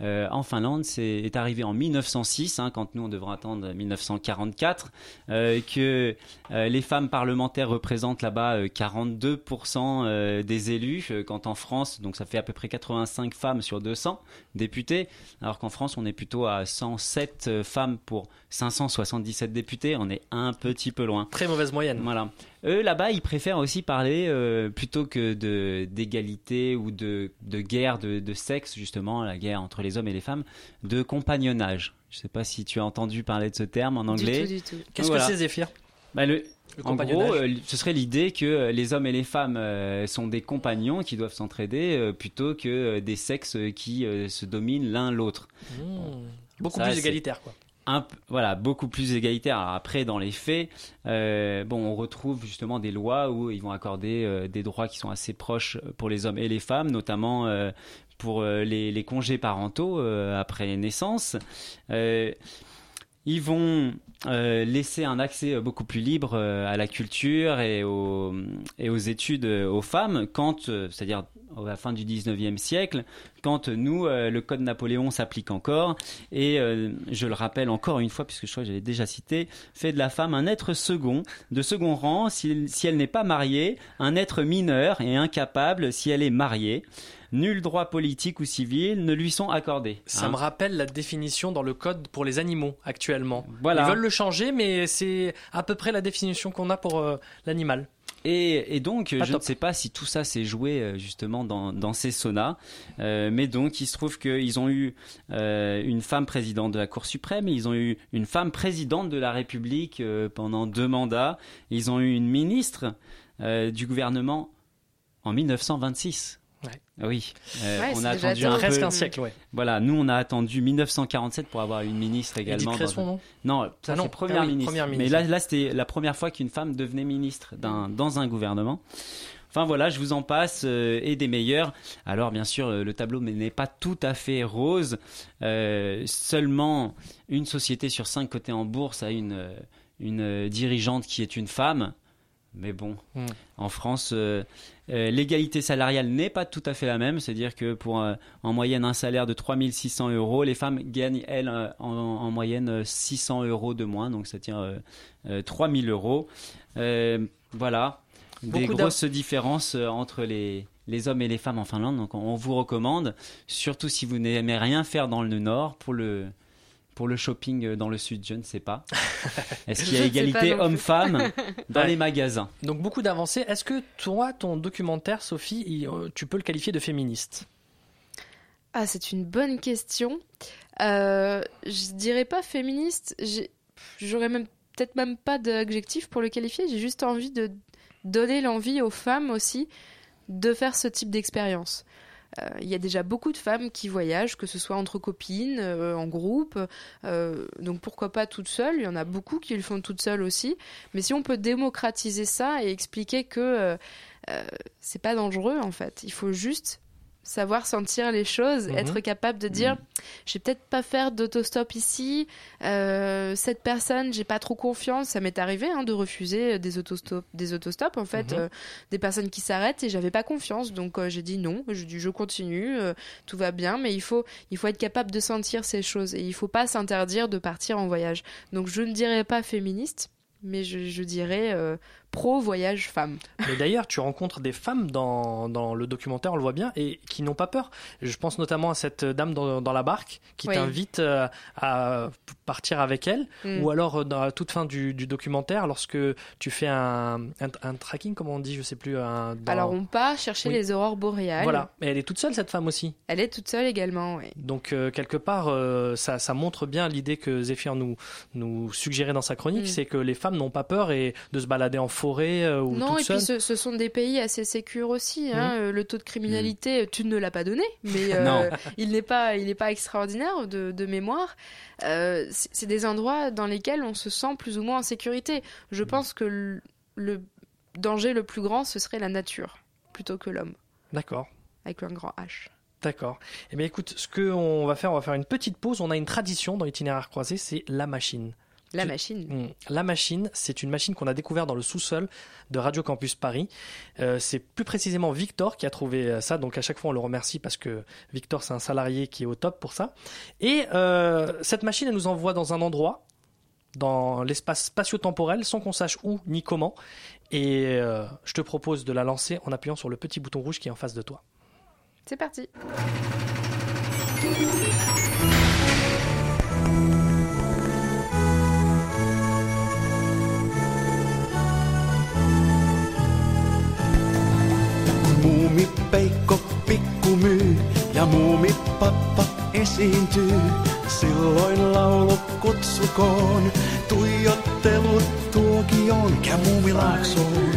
euh, en Finlande c'est, est arrivé en 1906, hein, quand nous on devrait attendre 1944, euh, que euh, les femmes parlementaires représentent là-bas euh, 42% euh, des élus, quand en France, donc ça fait à peu près 85 femmes sur 200 députés, alors qu'en France on est plutôt à 107 euh, femmes pour 577 députés, on est un petit peu loin. Très mauvaise moyenne. Voilà. Eux là-bas, ils préfèrent aussi parler euh, plutôt que de d'égalité ou de, de guerre de, de sexe justement, la guerre entre les hommes et les femmes, de compagnonnage. Je sais pas si tu as entendu parler de ce terme en anglais. Du tout, du tout. Qu'est-ce Voilà. que c'est Zéphyr? Bah, le, Le en gros, euh, ce serait l'idée que euh, les hommes et les femmes euh, sont des compagnons qui doivent s'entraider euh, plutôt que des sexes qui se dominent l'un l'autre. Mmh. Beaucoup Ça, plus égalitaire, quoi. Voilà, beaucoup plus égalitaire. Après, dans les faits, euh, bon, on retrouve justement des lois où ils vont accorder euh, des droits qui sont assez proches pour les hommes et les femmes, notamment euh, pour euh, les, congés parentaux euh, après naissance. Euh, ils vont euh, laisser un accès beaucoup plus libre euh, à la culture et aux, études euh, aux femmes, quand, euh, c'est-à-dire à la fin du 19e siècle, quand euh, nous, euh, le Code Napoléon s'applique encore, et euh, je le rappelle encore une fois, puisque je crois que j'avais déjà cité, fait de la femme un être second, de second rang, si elle n'est pas mariée, un être mineur et incapable si elle est mariée. Nul droit politique ou civil ne lui sont accordés. Ça Hein. me rappelle la définition dans le code pour les animaux actuellement. Voilà. Ils veulent le changer, mais c'est à peu près la définition qu'on a pour euh, l'animal. Et, et donc, Pas je top. ne sais pas si tout ça s'est joué euh, justement dans, dans ces saunas, euh, mais donc il se trouve qu'ils ont eu euh, une femme présidente de la Cour suprême, ils ont eu une femme présidente de la République euh, pendant deux mandats, ils ont eu une ministre du gouvernement en 1926. Ouais. Ah Oui, Euh, Ouais, on a attendu un Presque peu. un siècle, ouais. Voilà, nous on a attendu 1947 pour avoir une ministre Edith également. Cresson, un- non non, ça Ah non. c'est première, Ah oui, ministre. première Mais ministre. là, là c'était la première fois qu'une femme devenait ministre dans un gouvernement. Enfin voilà, je vous en passe euh, et des meilleurs. Alors bien sûr, le tableau n'est pas tout à fait rose. Euh, seulement une société sur cinq cotée en bourse a une, euh, une dirigeante qui est une femme. Mais bon, Hmm. en France, euh, euh, l'égalité salariale n'est pas tout à fait la même. C'est-à-dire que pour euh, en moyenne un salaire de 3600 euros, les femmes gagnent, elles, euh, en, en moyenne euh, 600 euros de moins. Donc ça tient euh, euh, 3000 euros. Voilà, des Beaucoup grosses différences entre les, les hommes et les femmes en Finlande. Donc on, on vous recommande, surtout si vous n'aimez rien faire dans le nord, pour le... Pour le shopping euh, dans le sud, je ne sais pas. [laughs] Est-ce qu'il y a égalité homme-femme [laughs] dans Ouais. les magasins? Donc beaucoup d'avancées. Est-ce que toi, ton documentaire, Sophie, il- euh, tu peux le qualifier de féministe? Ah, c'est une bonne question. Euh, je dirais pas féministe. J'aurais même peut-être même pas d'adjectif pour le qualifier. J'ai juste envie de donner l'envie aux femmes aussi de faire ce type d'expérience. Euh, Il y a déjà beaucoup de femmes qui voyagent, que ce soit entre copines, euh, en groupe, euh, donc pourquoi pas toutes seules? Il y en a beaucoup qui le font toutes seules aussi. Mais si on peut démocratiser ça et expliquer que c'est pas dangereux en fait, il faut juste savoir sentir les choses, Mhm. être capable de dire je vais peut-être pas faire d'autostop ici, euh, cette personne j'ai pas trop confiance, ça m'est arrivé hein, de refuser des autostops, des autostops en fait, Mhm. euh, des personnes qui s'arrêtent et j'avais pas confiance donc euh, j'ai dit non, je dis je continue, tout va bien mais il faut il faut être capable de sentir ces choses et il faut pas s'interdire de partir en voyage. Donc je ne dirais pas féministe mais je, je dirais pro voyage femme. Mais d'ailleurs, tu rencontres des femmes dans, dans le documentaire, on le voit bien, et qui n'ont pas peur. Je pense notamment à cette dame dans, dans la barque qui Oui. t'invite euh, à partir avec elle, Mm. ou alors euh, dans la toute fin du, du documentaire, lorsque tu fais un, un, un tracking, comme on dit, je sais plus. Un, dans- Alors on part chercher Oui. les aurores boréales. Voilà, et elle est toute seule cette femme aussi. Elle est toute seule également, oui. Donc euh, quelque part, euh, ça, ça montre bien l'idée que Zéphyr nous, nous suggérait dans sa chronique, Mm. c'est que les femmes n'ont pas peur et de se balader en forêt euh, ou Non, et puis ce, ce sont des pays assez sécures aussi. hein. Mhm. Euh, Le taux de criminalité, euh, tu ne l'as pas donné, mais [laughs] euh, il n'est pas, il n'est pas extraordinaire de, de mémoire. Euh, c'est c'est des endroits dans lesquels on se sent plus ou moins en sécurité. Je Mhm. pense que le, le danger le plus grand, ce serait la nature, plutôt que l'homme, D'accord. avec un grand H. D'accord. Eh bien, écoute, ce qu'on va faire, on va faire une petite pause. On a une tradition dans l'itinéraire croisé, c'est la machine. La machine. Mm. La machine, c'est une machine qu'on a découvert dans le sous-sol de Radio Campus Paris. Euh, c'est plus précisément Victor qui a trouvé euh, ça, donc à chaque fois on le remercie parce que Victor c'est un salarié qui est au top pour ça. Et euh, cette machine, elle nous envoie dans un endroit, dans l'espace spatio-temporel, sans qu'on sache où ni comment. Et euh, je te propose de la lancer en appuyant sur le petit bouton rouge qui est en face de toi. C'est parti. Esiintyy, silloin laulu kutsukoon. Tuijottelut tuokioon, kämuvilaaksoon.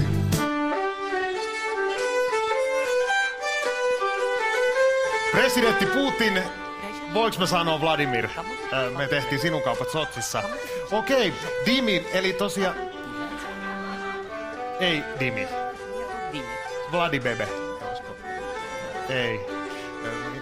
Presidentti Putin, voiks mä sanoa Vladimir? Ö, Me tehtiin sinun kaupat Sotsissa. Okei, Dimi, eli tosiaan... Ei, Dimi. Vladibebe. Ei.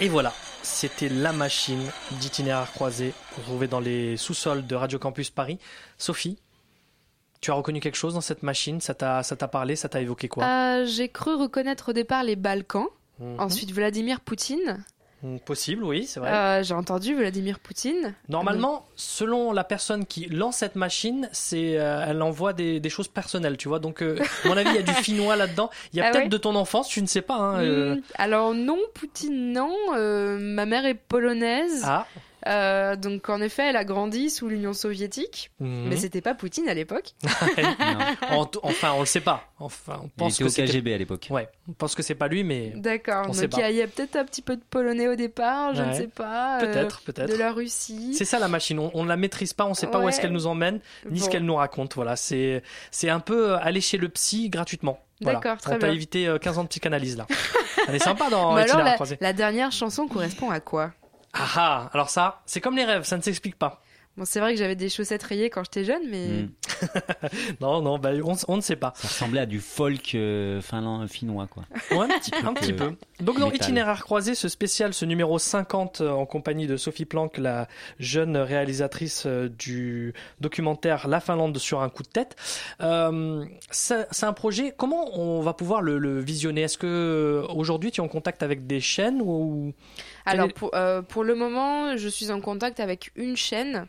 Et voilà, c'était la machine d'itinéraire croisé retrouvée dans les sous-sols de Radio Campus Paris. Sophie, tu as reconnu quelque chose dans cette machine? Ça t'a ça t'a parlé? Ça t'a évoqué quoi? Euh, J'ai cru reconnaître au départ les Balkans, Mhm. ensuite Vladimir Poutine. Hmm, Possible, oui, c'est vrai. Euh, J'ai entendu Vladimir Poutine. Normalement, selon la personne qui lance cette machine, c'est, euh, elle envoie des, des choses personnelles, tu vois. Donc, euh, à mon avis, il y a du [laughs] finnois là-dedans. Il y a Ah peut-être ouais de ton enfance, tu ne sais pas. Hein. Hmm, Alors non, Poutine non. Ma mère est polonaise. Ah. Euh, donc en effet, elle a grandi sous l'Union soviétique, Mhm. mais c'était pas Poutine à l'époque. [laughs] En- enfin, on le sait pas. Enfin, on pense était que au KGB à l'époque. Ouais, on pense que c'est pas lui, mais D'accord. Donc il y a, il y a peut-être un petit peu de polonais au départ, je ne sais pas. euh, Peut-être, peut-être. De la Russie. C'est ça la machine, on, ne la maîtrise pas, on sait pas où est-ce qu'elle nous emmène, ni ce qu'elle nous raconte. Voilà, c'est c'est un peu euh, aller chez le psy gratuitement. Voilà. D'accord, très On t'a bien. évité euh, 15 ans de psychanalyse là. Elle est sympa dans [laughs] Mais alors la, la dernière chanson correspond à quoi? Ah ah, alors ça, c'est comme les rêves, ça ne s'explique pas. Bon, c'est vrai que j'avais des chaussettes rayées quand j'étais jeune, mais Hmm. [laughs] Non, non, bah, on, on ne sait pas. Ça ressemblait à du folk euh, finland, finnois, quoi. Ouais, un petit, un petit peu. Donc dans métal. Itinéraire croisé, ce spécial, ce numéro 50 euh, en compagnie de Sophie Planck, la jeune réalisatrice euh, du documentaire La Finlande sur un coup de tête. Euh, c'est un projet, comment on va pouvoir le, le visionner? Est-ce que aujourd'hui tu es en contact avec des chaînes ou... Alors euh, pour le moment, je suis en contact avec une chaîne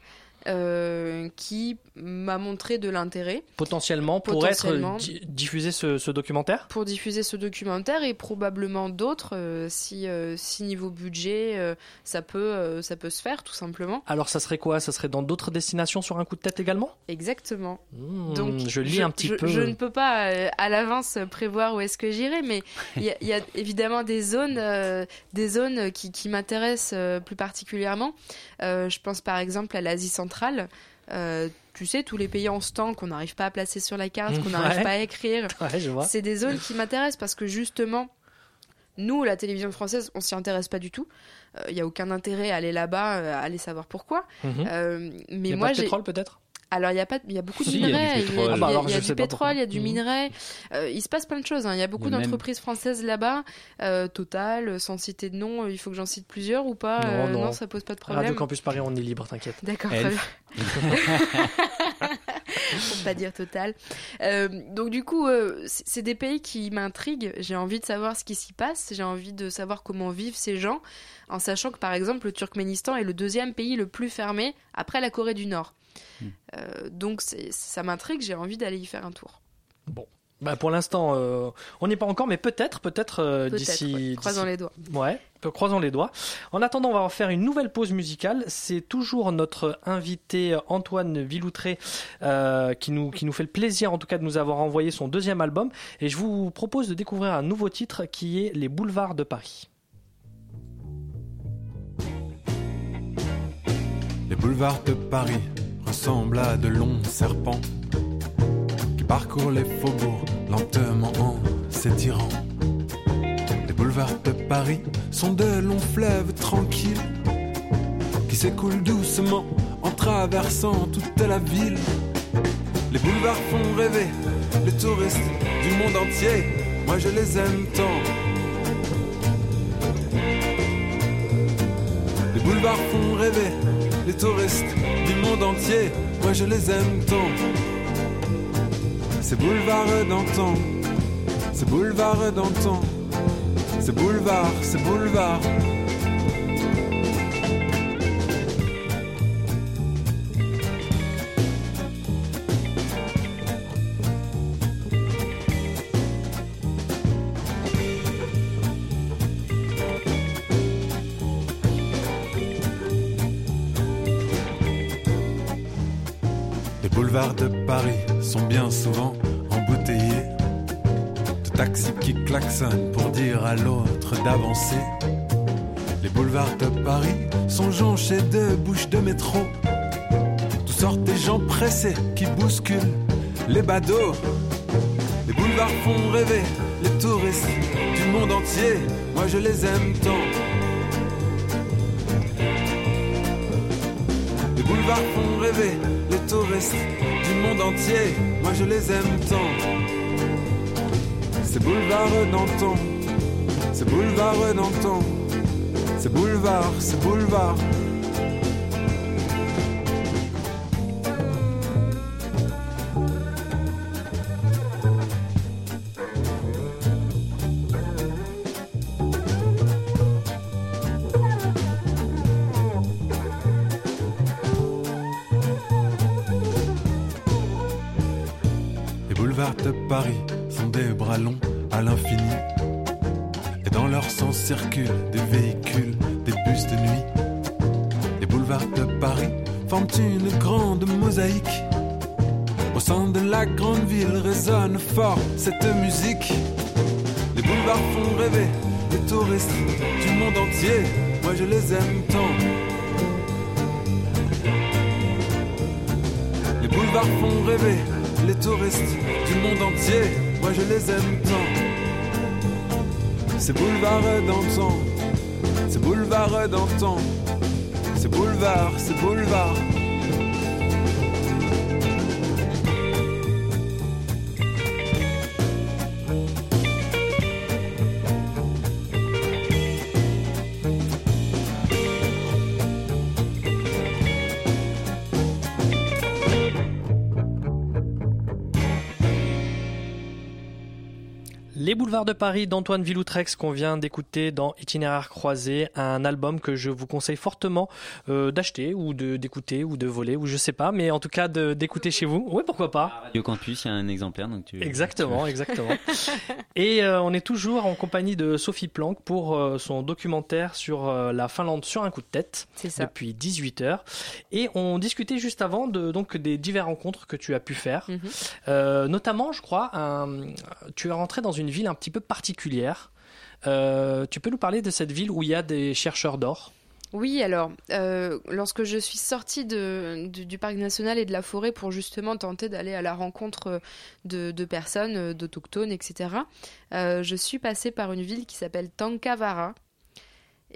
euh, qui m'a montré de l'intérêt potentiellement pour Potentiellement. être di- diffusé ce, ce documentaire? Pour diffuser ce documentaire et probablement d'autres euh, si, euh, si niveau budget ça peut ça peut se faire tout simplement. Alors ça serait quoi? Ça serait dans d'autres destinations sur un coup de tête également? Exactement. Hmm, Donc je lis un petit je- peu. Je ne peux pas à l'avance prévoir où est-ce que j'irai, mais il y, a- il y a évidemment des zones, des zones qui, qui m'intéressent plus particulièrement. Je pense par exemple à l'Asie centrale. Euh, tu sais, tous les pays en stand qu'on n'arrive pas à placer sur la carte, qu'on n'arrive Ouais. pas à écrire. [laughs] Ouais. C'est des zones qui m'intéressent parce que justement, nous, la télévision française, on s'y intéresse pas du tout. Euh, Il y a aucun intérêt à aller là-bas, euh, à aller savoir pourquoi. Mhm. Euh, mais Il y a moi, pas de j'ai- pétrole peut-être? Alors, il y a, pas, il y a beaucoup de Si, il y a du minerais, il y a, pétrole. il y a- Ah bah du pétrole, il y a du Mhm. minerai. Euh, il se passe plein de choses. hein. Il y a beaucoup d'entreprises françaises là-bas. Euh, Total, sans citer de nom, il faut que j'en cite plusieurs ou pas? Non, Euh, non. ça pose pas de problème. Radio Campus Paris, on est libre, t'inquiète. D'accord, très Elf. bien. [laughs] Pour pas dire total. Euh, donc du coup, euh, c'est des pays qui m'intriguent. J'ai envie de savoir ce qui s'y passe. J'ai envie de savoir comment vivent ces gens, en sachant que par exemple le Turkménistan est le deuxième pays le plus fermé après la Corée du Nord. Euh, donc c'est- ça m'intrigue. J'ai envie d'aller y faire un tour. Bah pour l'instant, euh, on n'y est pas encore, mais peut-être, peut-être euh, d'ici. ouais. Croisons les doigts. Ouais, peu- croisons les doigts. En attendant, on va faire une nouvelle pause musicale. C'est toujours notre invité Antoine Villoutré euh, qui, nous, qui nous fait le plaisir, en tout cas, de nous avoir envoyé son deuxième album. Et je vous propose de découvrir un nouveau titre qui est Les Boulevards de Paris. Les boulevards de Paris ressemblent à de longs serpents qui parcourent les faubourgs lentement en s'étirant. Les boulevards de Paris sont de longs fleuves tranquilles qui s'écoulent doucement en traversant toute la ville. Les boulevards font rêver les touristes du monde entier. Moi je les aime tant. Les boulevards font rêver les touristes du monde entier. Moi je les aime tant. Ces boulevards d'antan, ces boulevards d'antan, ces boulevards, ces boulevards. Pour dire à l'autre d'avancer. Les boulevards de Paris sont jonchés de bouches de métro. Toutes sortes des gens pressés qui bousculent les badauds. Les boulevards font rêver les touristes du monde entier. Moi je les aime tant. Les boulevards font rêver les touristes du monde entier. Moi je les aime tant. Ces boulevards d'antan, ces boulevards d'antan, ces boulevards, ces boulevards. Ces boulevards d'antan, ces boulevards d'antan, ces boulevards, ces boulevards. Les boulevards de Paris d'Antoine Villoutrex qu'on vient d'écouter dans Itinéraire croisé, un album que je vous conseille fortement euh, d'acheter ou de d'écouter ou de voler ou je sais pas, mais en tout cas de- d'écouter chez vous. Oui, pourquoi pas. Radio Campus, il y a un exemplaire, donc tu. Exactement, exactement. [laughs] Et euh, on est toujours en compagnie de Sophie Planck pour euh, son documentaire sur euh, la Finlande sur un coup de tête. C'est ça. Depuis 18 heures. Et on discutait juste avant de, donc, des diverses rencontres que tu as pu faire. Mhm. Euh, notamment, je crois, un- tu es rentré dans une ville un petit peu particulière. Euh, tu peux nous parler de cette ville où il y a des chercheurs d'or? Oui, alors, euh, lorsque je suis sortie du, parc national et de la forêt pour justement tenter d'aller à la rencontre de, de personnes, euh, d'autochtones, etc., je suis passée par une ville qui s'appelle Tankavara.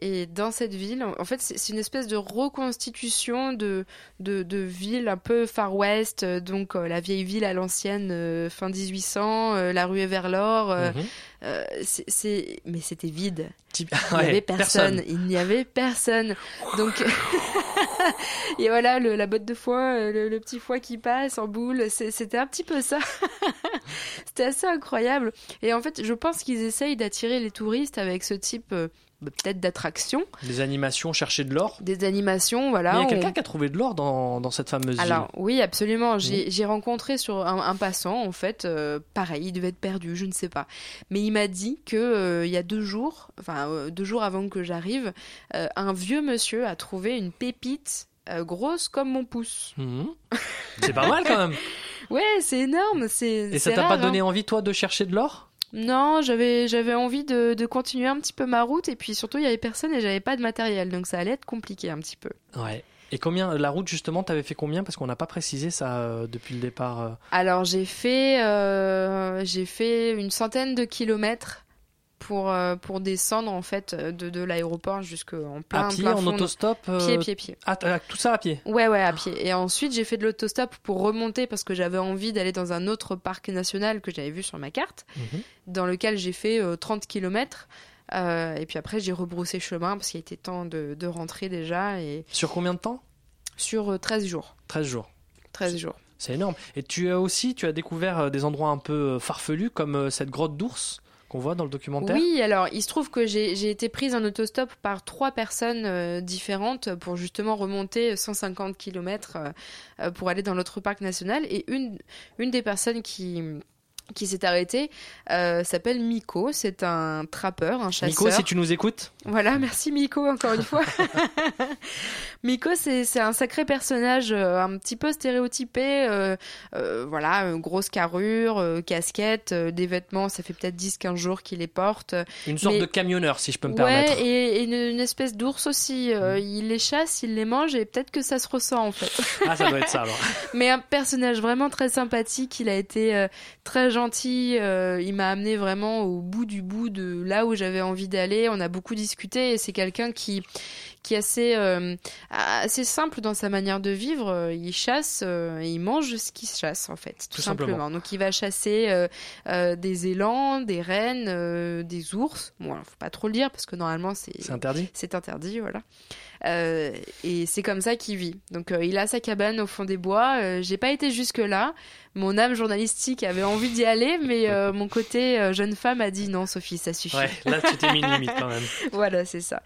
Et dans cette ville, en fait, c'est une espèce de reconstitution de, de, de ville un peu Far West, euh, donc euh, la vieille ville à l'ancienne, euh, fin 1800, euh, la ruée vers l'or. c'est- Mais c'était vide. Il n'y [laughs] Ouais, avait personne. personne. Il n'y avait personne. Donc, [laughs] et voilà, le- la botte de foie, euh, le, le petit foie qui passe en boule, c'était un petit peu ça. [laughs] c'était assez incroyable. Et en fait, je pense qu'ils essayent d'attirer les touristes avec ce type, peut-être d'attraction, Des animations, chercher de l'or. des animations, voilà. Mais il y a on- quelqu'un qui a trouvé de l'or dans, dans cette fameuse alors oui, absolument. J'ai rencontré sur un, un passant, en fait, euh, pareil, il devait être perdu, je ne sais pas. Mais il m'a dit que euh, il y a deux jours, enfin euh, deux jours avant que j'arrive, un vieux monsieur a trouvé une pépite grosse comme mon pouce. Mhm. C'est pas mal quand même. [laughs] Ouais, c'est énorme. C'est Et ça t'a pas donné hein. envie, toi, de chercher de l'or? Non, j'avais j'avais envie de, de continuer un petit peu ma route et puis surtout il y avait personne et j'avais pas de matériel, donc ça allait être compliqué un petit peu. Ouais. Et combien, la route justement, t'avais fait combien? Parce qu'on n'a pas précisé ça euh, depuis le départ. euh. Alors j'ai fait, euh, j'ai fait une centaine de kilomètres pour, euh, pour descendre en fait de, de l'aéroport jusqu'en plein à pied, plein en autostop euh, Pied, pied, pied. Ah, ah, tout ça à pied Ouais, ouais, à pied. Et ensuite, j'ai fait de l'autostop pour remonter parce que j'avais envie d'aller dans un autre parc national que j'avais vu sur ma carte, Mhm. dans lequel j'ai fait euh, 30 km. et puis après, j'ai rebroussé chemin parce qu'il était temps de, de rentrer déjà. Et Sur combien de temps? Sur euh, 13 jours. 13 jours. 13 jours. C'est énorme. Et tu as aussi, tu as découvert euh, des endroits un peu euh, farfelus comme euh, cette grotte d'ours? Qu'on voit dans le documentaire. Oui, alors il se trouve que j'ai été prise en autostop par trois personnes euh, différentes pour justement remonter 150 km pour aller dans l'autre parc national. Et une, une des personnes qui, qui s'est arrêté euh, s'appelle Miko. C'est un trappeur, un chasseur. Nico, si tu nous écoutes. Voilà, merci Miko encore une fois. [laughs] Miko, c'est un sacré personnage, euh, un petit peu stéréotypé. euh, voilà, grosse carrure, casquette, des vêtements, ça fait peut-être 10-15 jours qu'il les porte. Une sorte Mais- de camionneur, si je peux me Ouais, permettre. et, et une, une espèce d'ours aussi. Euh, Il les chasse, il les mange, et peut-être que ça se ressent en fait. Ah, ça doit être ça alors. [laughs] Mais un personnage vraiment très sympathique. Il a été très gentil. euh, il m'a amené vraiment au bout du bout de là où j'avais envie d'aller. On a beaucoup discuté et c'est quelqu'un qui qui est assez euh, assez simple dans sa manière de vivre. Euh, Il chasse euh, et il mange ce qu'il chasse en fait, tout, Tout simplement. simplement. Donc il va chasser euh, des élans, des rennes, des ours. Bon, alors, faut pas trop le dire parce que normalement c'est interdit c'est interdit, voilà. Et c'est comme ça qu'il vit. Donc il a sa cabane au fond des bois. J'ai pas été jusque là. Mon âme journalistique avait envie d'y aller, mais [laughs] mon côté jeune femme a dit non, Sophie, ça suffit. Ouais, là, tu t'es mis une limite quand même. [laughs] voilà, c'est ça.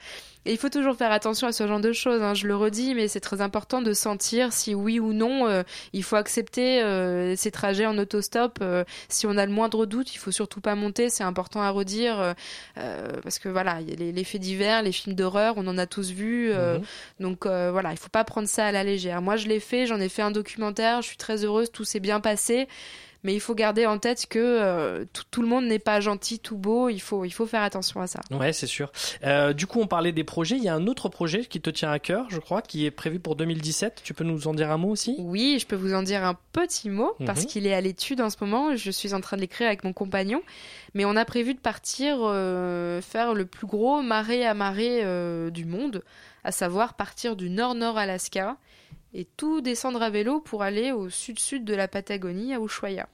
Et il faut toujours faire attention à ce genre de choses. hein. Je le redis, mais c'est très important de sentir si oui ou non euh, il faut accepter euh, ces trajets en autostop. euh, si on a le moindre doute, il faut surtout pas monter. C'est important à redire euh, parce que voilà, il y a les, les faits divers, les films d'horreur, on en a tous vu. Mhm. Donc voilà, il faut pas prendre ça à la légère. Moi, je l'ai fait, j'en ai fait un documentaire. Je suis très heureuse, tout s'est bien passé. Mais il faut garder en tête que euh, tout, tout le monde n'est pas gentil, tout beau. Il faut, il faut faire attention à ça. Ouais, c'est sûr. Euh, du coup, on parlait des projets. Il y a un autre projet qui te tient à cœur, je crois, qui est prévu pour 2017. Tu peux nous en dire un mot aussi? Oui, je peux vous en dire un petit mot parce Mhm. qu'il est à l'étude en ce moment. Je suis en train de l'écrire avec mon compagnon. Mais on a prévu de partir euh, faire le plus gros marais à marée du monde, à savoir partir du nord-nord Alaska et tout descendre à vélo pour aller au sud-sud de la Patagonie, à Ushuaia.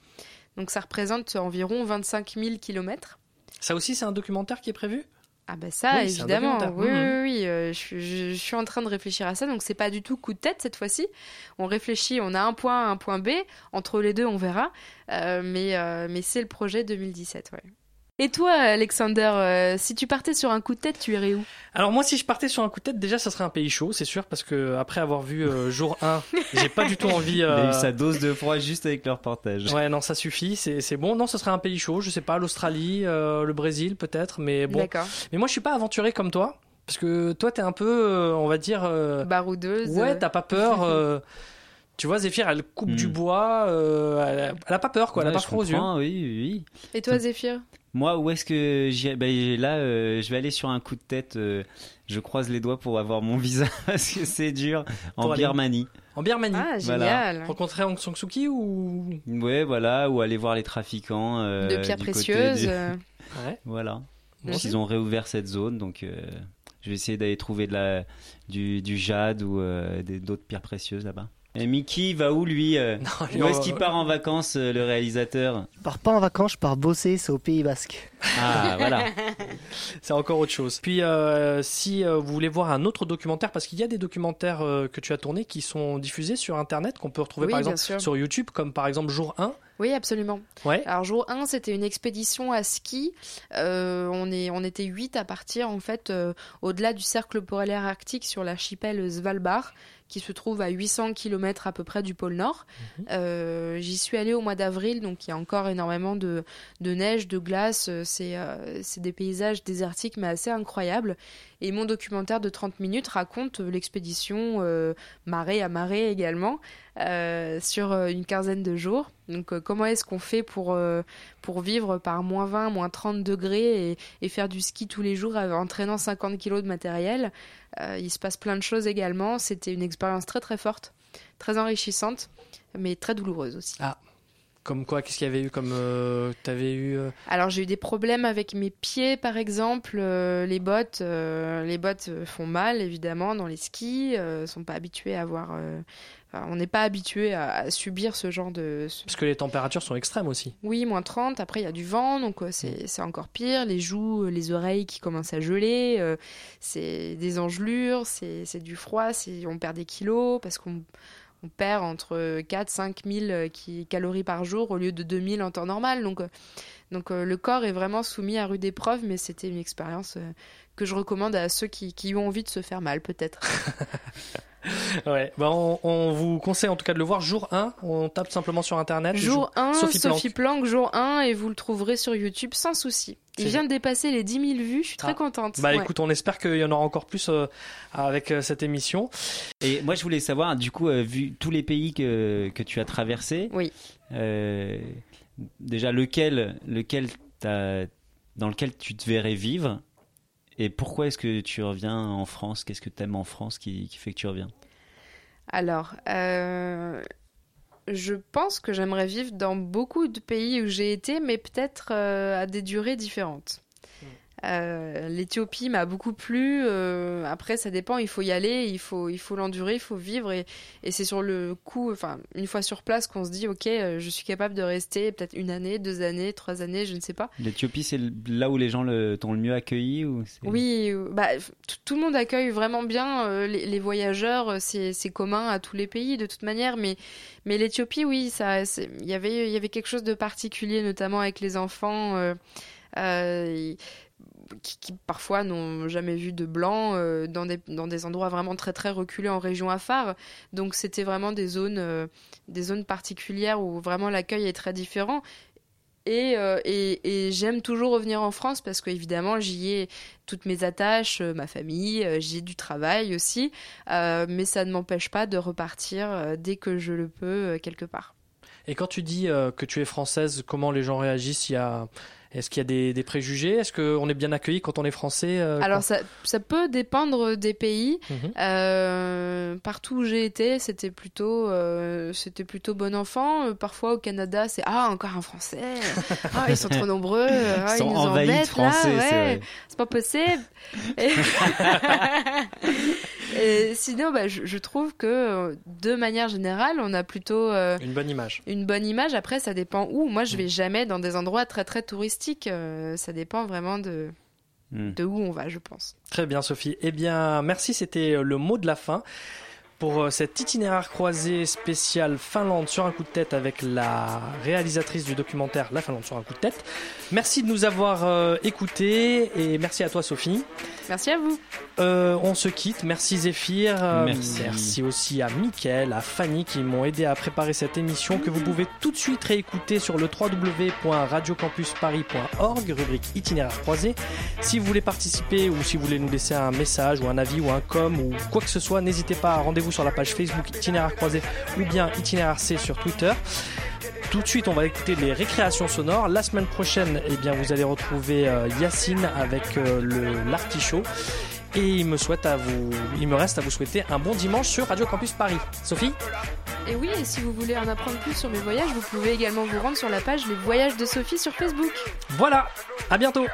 Donc ça représente environ 25 000 kilomètres. Ça aussi, c'est un documentaire qui est prévu? Ah bah ça, Oui, évidemment. Oui, Mhm. oui, oui. euh, je, suis- je- je suis en train de réfléchir à ça, donc c'est pas du tout coup de tête cette fois-ci. On réfléchit, on a un point A, un point B. Entre les deux, on verra. Euh, mais euh, mais c'est le projet 2017, ouais. Et toi, Alexander, euh, si tu partais sur un coup de tête, tu irais où? Alors moi, si je partais sur un coup de tête, déjà, ça serait un pays chaud, c'est sûr, parce que après avoir vu euh, jour 1, [laughs] j'ai pas du tout envie. Il a euh, eu sa dose de froid juste avec le reportage. Ouais, non, ça suffit, c'est c'est bon. Non, ce serait un pays chaud, je sais pas, l'Australie, euh, le Brésil peut-être, mais bon. D'accord. Mais moi, je suis pas aventuré comme toi, parce que toi, t'es un peu, euh, on va dire. euh, Baroudeuse. Ouais, t'as pas peur. [laughs] euh, Tu vois, Zéphyr, elle coupe Hmm. du bois, euh, elle, a, elle a pas peur, quoi, elle a pas froid aux yeux. Oui, oui, oui. Et toi, Zéphyr? Moi, où est-ce que j'irai? Ben, Là, euh, je vais aller sur un coup de tête. euh, je croise les doigts pour avoir mon visa [laughs] parce que c'est dur en aller- Birmanie. En Birmanie. Ah, Voilà. génial. Rencontrer Aung San Suu Kyi ou? Ouais, voilà, ou aller voir les trafiquants euh, De pierres précieuses. du- Ouais. Voilà. Ils ont réouvert cette zone, donc euh, je vais essayer d'aller trouver de la, du, du jade ou euh, des- d'autres pierres précieuses là-bas. Et Mickey va où lui euh, [laughs] Où est-ce qu'il part en vacances, euh, le réalisateur Je pars pas en vacances, je pars bosser, c'est au Pays Basque. Ah, voilà. [laughs] C'est encore autre chose. Puis, euh, si euh, vous voulez voir un autre documentaire, parce qu'il y a des documentaires euh, que tu as tournés qui sont diffusés sur Internet, qu'on peut retrouver Oui, par exemple sûr. sur YouTube, comme par exemple Jour 1. Oui, absolument. Ouais. Alors jour 1, c'était une expédition à ski. Euh, on, est, on était 8 à partir en fait euh, au-delà du cercle polaire arctique sur l'archipel Svalbard qui se trouve à 800 km à peu près du pôle Nord. Euh, J'y suis allée au mois d'avril, donc il y a encore énormément de, de neige, de glace. Euh, C'est euh, c'est des paysages désertiques mais assez incroyables. Et mon documentaire de 30 minutes raconte euh, l'expédition euh, marée à marée également euh, sur une quinzaine de jours. Donc comment est-ce qu'on fait pour, pour vivre par moins 20, moins 30 degrés et, et faire du ski tous les jours en entraînant 50 kilos de matériel? Il se passe plein de choses également. C'était une expérience très très forte, très enrichissante, mais très douloureuse aussi. Ah. Comme quoi, qu'est-ce qu'il y avait eu comme. euh, T'avais eu. euh, Alors j'ai eu des problèmes avec mes pieds par exemple, Euh, les bottes, les bottes font mal évidemment dans les skis, sont pas habitués à avoir, enfin, on n'est pas habitué à, à subir ce genre de. ce- Parce que les températures sont extrêmes aussi. Oui, moins 30, après il y a du vent, donc euh, c'est encore pire, les joues, les oreilles qui commencent à geler, c'est des engelures, c'est du froid, on perd des kilos parce qu'on on perd entre 4 5 000 qui- calories par jour au lieu de 2000 en temps normal. Donc, euh, Donc euh, le corps est vraiment soumis à rude épreuve, mais c'était une expérience euh, que je recommande à ceux qui, qui ont envie de se faire mal, peut-être. [laughs] [laughs] Ouais, bah on, on vous conseille en tout cas de le voir jour 1. On tape simplement sur internet. Jour 1, Sophie Sophie, Planck. Planck, jour 1, et vous le trouverez sur YouTube sans souci. Il vient de dépasser les 10 000 vues, je suis très Ah. contente. Bah Ouais. écoute, on espère qu'il y en aura encore plus euh, avec euh, cette émission. Et moi, je voulais savoir, du coup, euh, vu tous les pays que, que tu as traversés, oui. déjà lequel, lequel t'as- dans lequel tu te verrais vivre et pourquoi est-ce que tu reviens en France? Qu'est-ce que tu aimes en France qui, fait que tu reviens? Alors, euh, je pense que j'aimerais vivre dans beaucoup de pays où j'ai été, mais peut-être euh, à des durées différentes. Euh, L'Éthiopie m'a beaucoup plu. euh, après, ça dépend. Il faut y aller, il faut, il faut l'endurer, il faut vivre. Et, et c'est sur le coup, enfin, une fois sur place, qu'on se dit, ok, euh, je suis capable de rester peut-être une année, deux années, trois années, je ne sais pas. L'Éthiopie, c'est là où les gens t'ont le mieux accueilli ou Oui, bah, tout- le monde accueille vraiment bien les, les voyageurs. C'est commun à tous les pays de toute manière, mais mais l'Éthiopie, oui, ça, il y avait il y avait quelque chose de particulier, notamment avec les enfants. euh, euh, qui, parfois n'ont jamais vu de blanc euh, dans, des, endroits vraiment très très reculés en région afar. Donc c'était vraiment des zones, euh, des zones particulières où vraiment l'accueil est très différent. Et, euh, j'aime toujours revenir en France parce qu'évidemment, j'y ai toutes mes attaches, ma famille, j'y ai du travail aussi. Mais ça ne m'empêche pas de repartir dès que je le peux quelque part. Et quand tu dis que tu es française, comment les gens réagissent? Est-ce qu'il y a des, des préjugés? Est-ce qu'on est bien accueilli quand on est français euh, Alors ça, ça peut dépendre des pays. Mhm. Euh, partout où j'ai été, c'était plutôt, euh, c'était plutôt bon enfant. Parfois au Canada, c'est ah encore un Français. [laughs] Ah ils sont trop nombreux. Ah, Ils sont ils nous envahis de embêtent Français, là. c'est Ouais, vrai. c'est pas possible. Et, [laughs] [laughs] Et sinon, bah, je, je trouve que euh, de manière générale, on a plutôt euh, Une bonne image. une bonne image. Après, ça dépend où. Moi, je vais jamais dans des endroits très très touristiques. Euh, ça dépend vraiment de de où on va, je pense. Très bien, Sophie. Eh bien, merci. C'était le mot de la fin pour euh, cet itinéraire croisé spécial Finlande sur un coup de tête avec la réalisatrice du documentaire La Finlande sur un coup de tête. Merci de nous avoir euh, écoutés et merci à toi, Sophie. Merci à vous. Euh, on se quitte. Merci Zéphyr. Euh, Merci. aussi à Mickaël, à Fanny qui m'ont aidé à préparer cette émission que vous pouvez tout de suite réécouter sur le www.radiocampusparis.org, rubrique itinéraire croisé. Si vous voulez participer ou si vous voulez nous laisser un message ou un avis ou un com ou quoi que ce soit, n'hésitez pas à rendez-vous sur la page Facebook itinéraire croisé ou bien itinéraire C sur Twitter. Tout de suite, on va écouter les récréations sonores. La semaine prochaine, eh bien, vous allez retrouver euh, Yacine avec euh, le l'artichaut. Et il me souhaite à vous, il me reste à vous souhaiter un bon dimanche sur Radio Campus Paris. Sophie? Et oui, et si vous voulez en apprendre plus sur mes voyages, vous pouvez également vous rendre sur la page Les Voyages de Sophie sur Facebook. Voilà, à bientôt.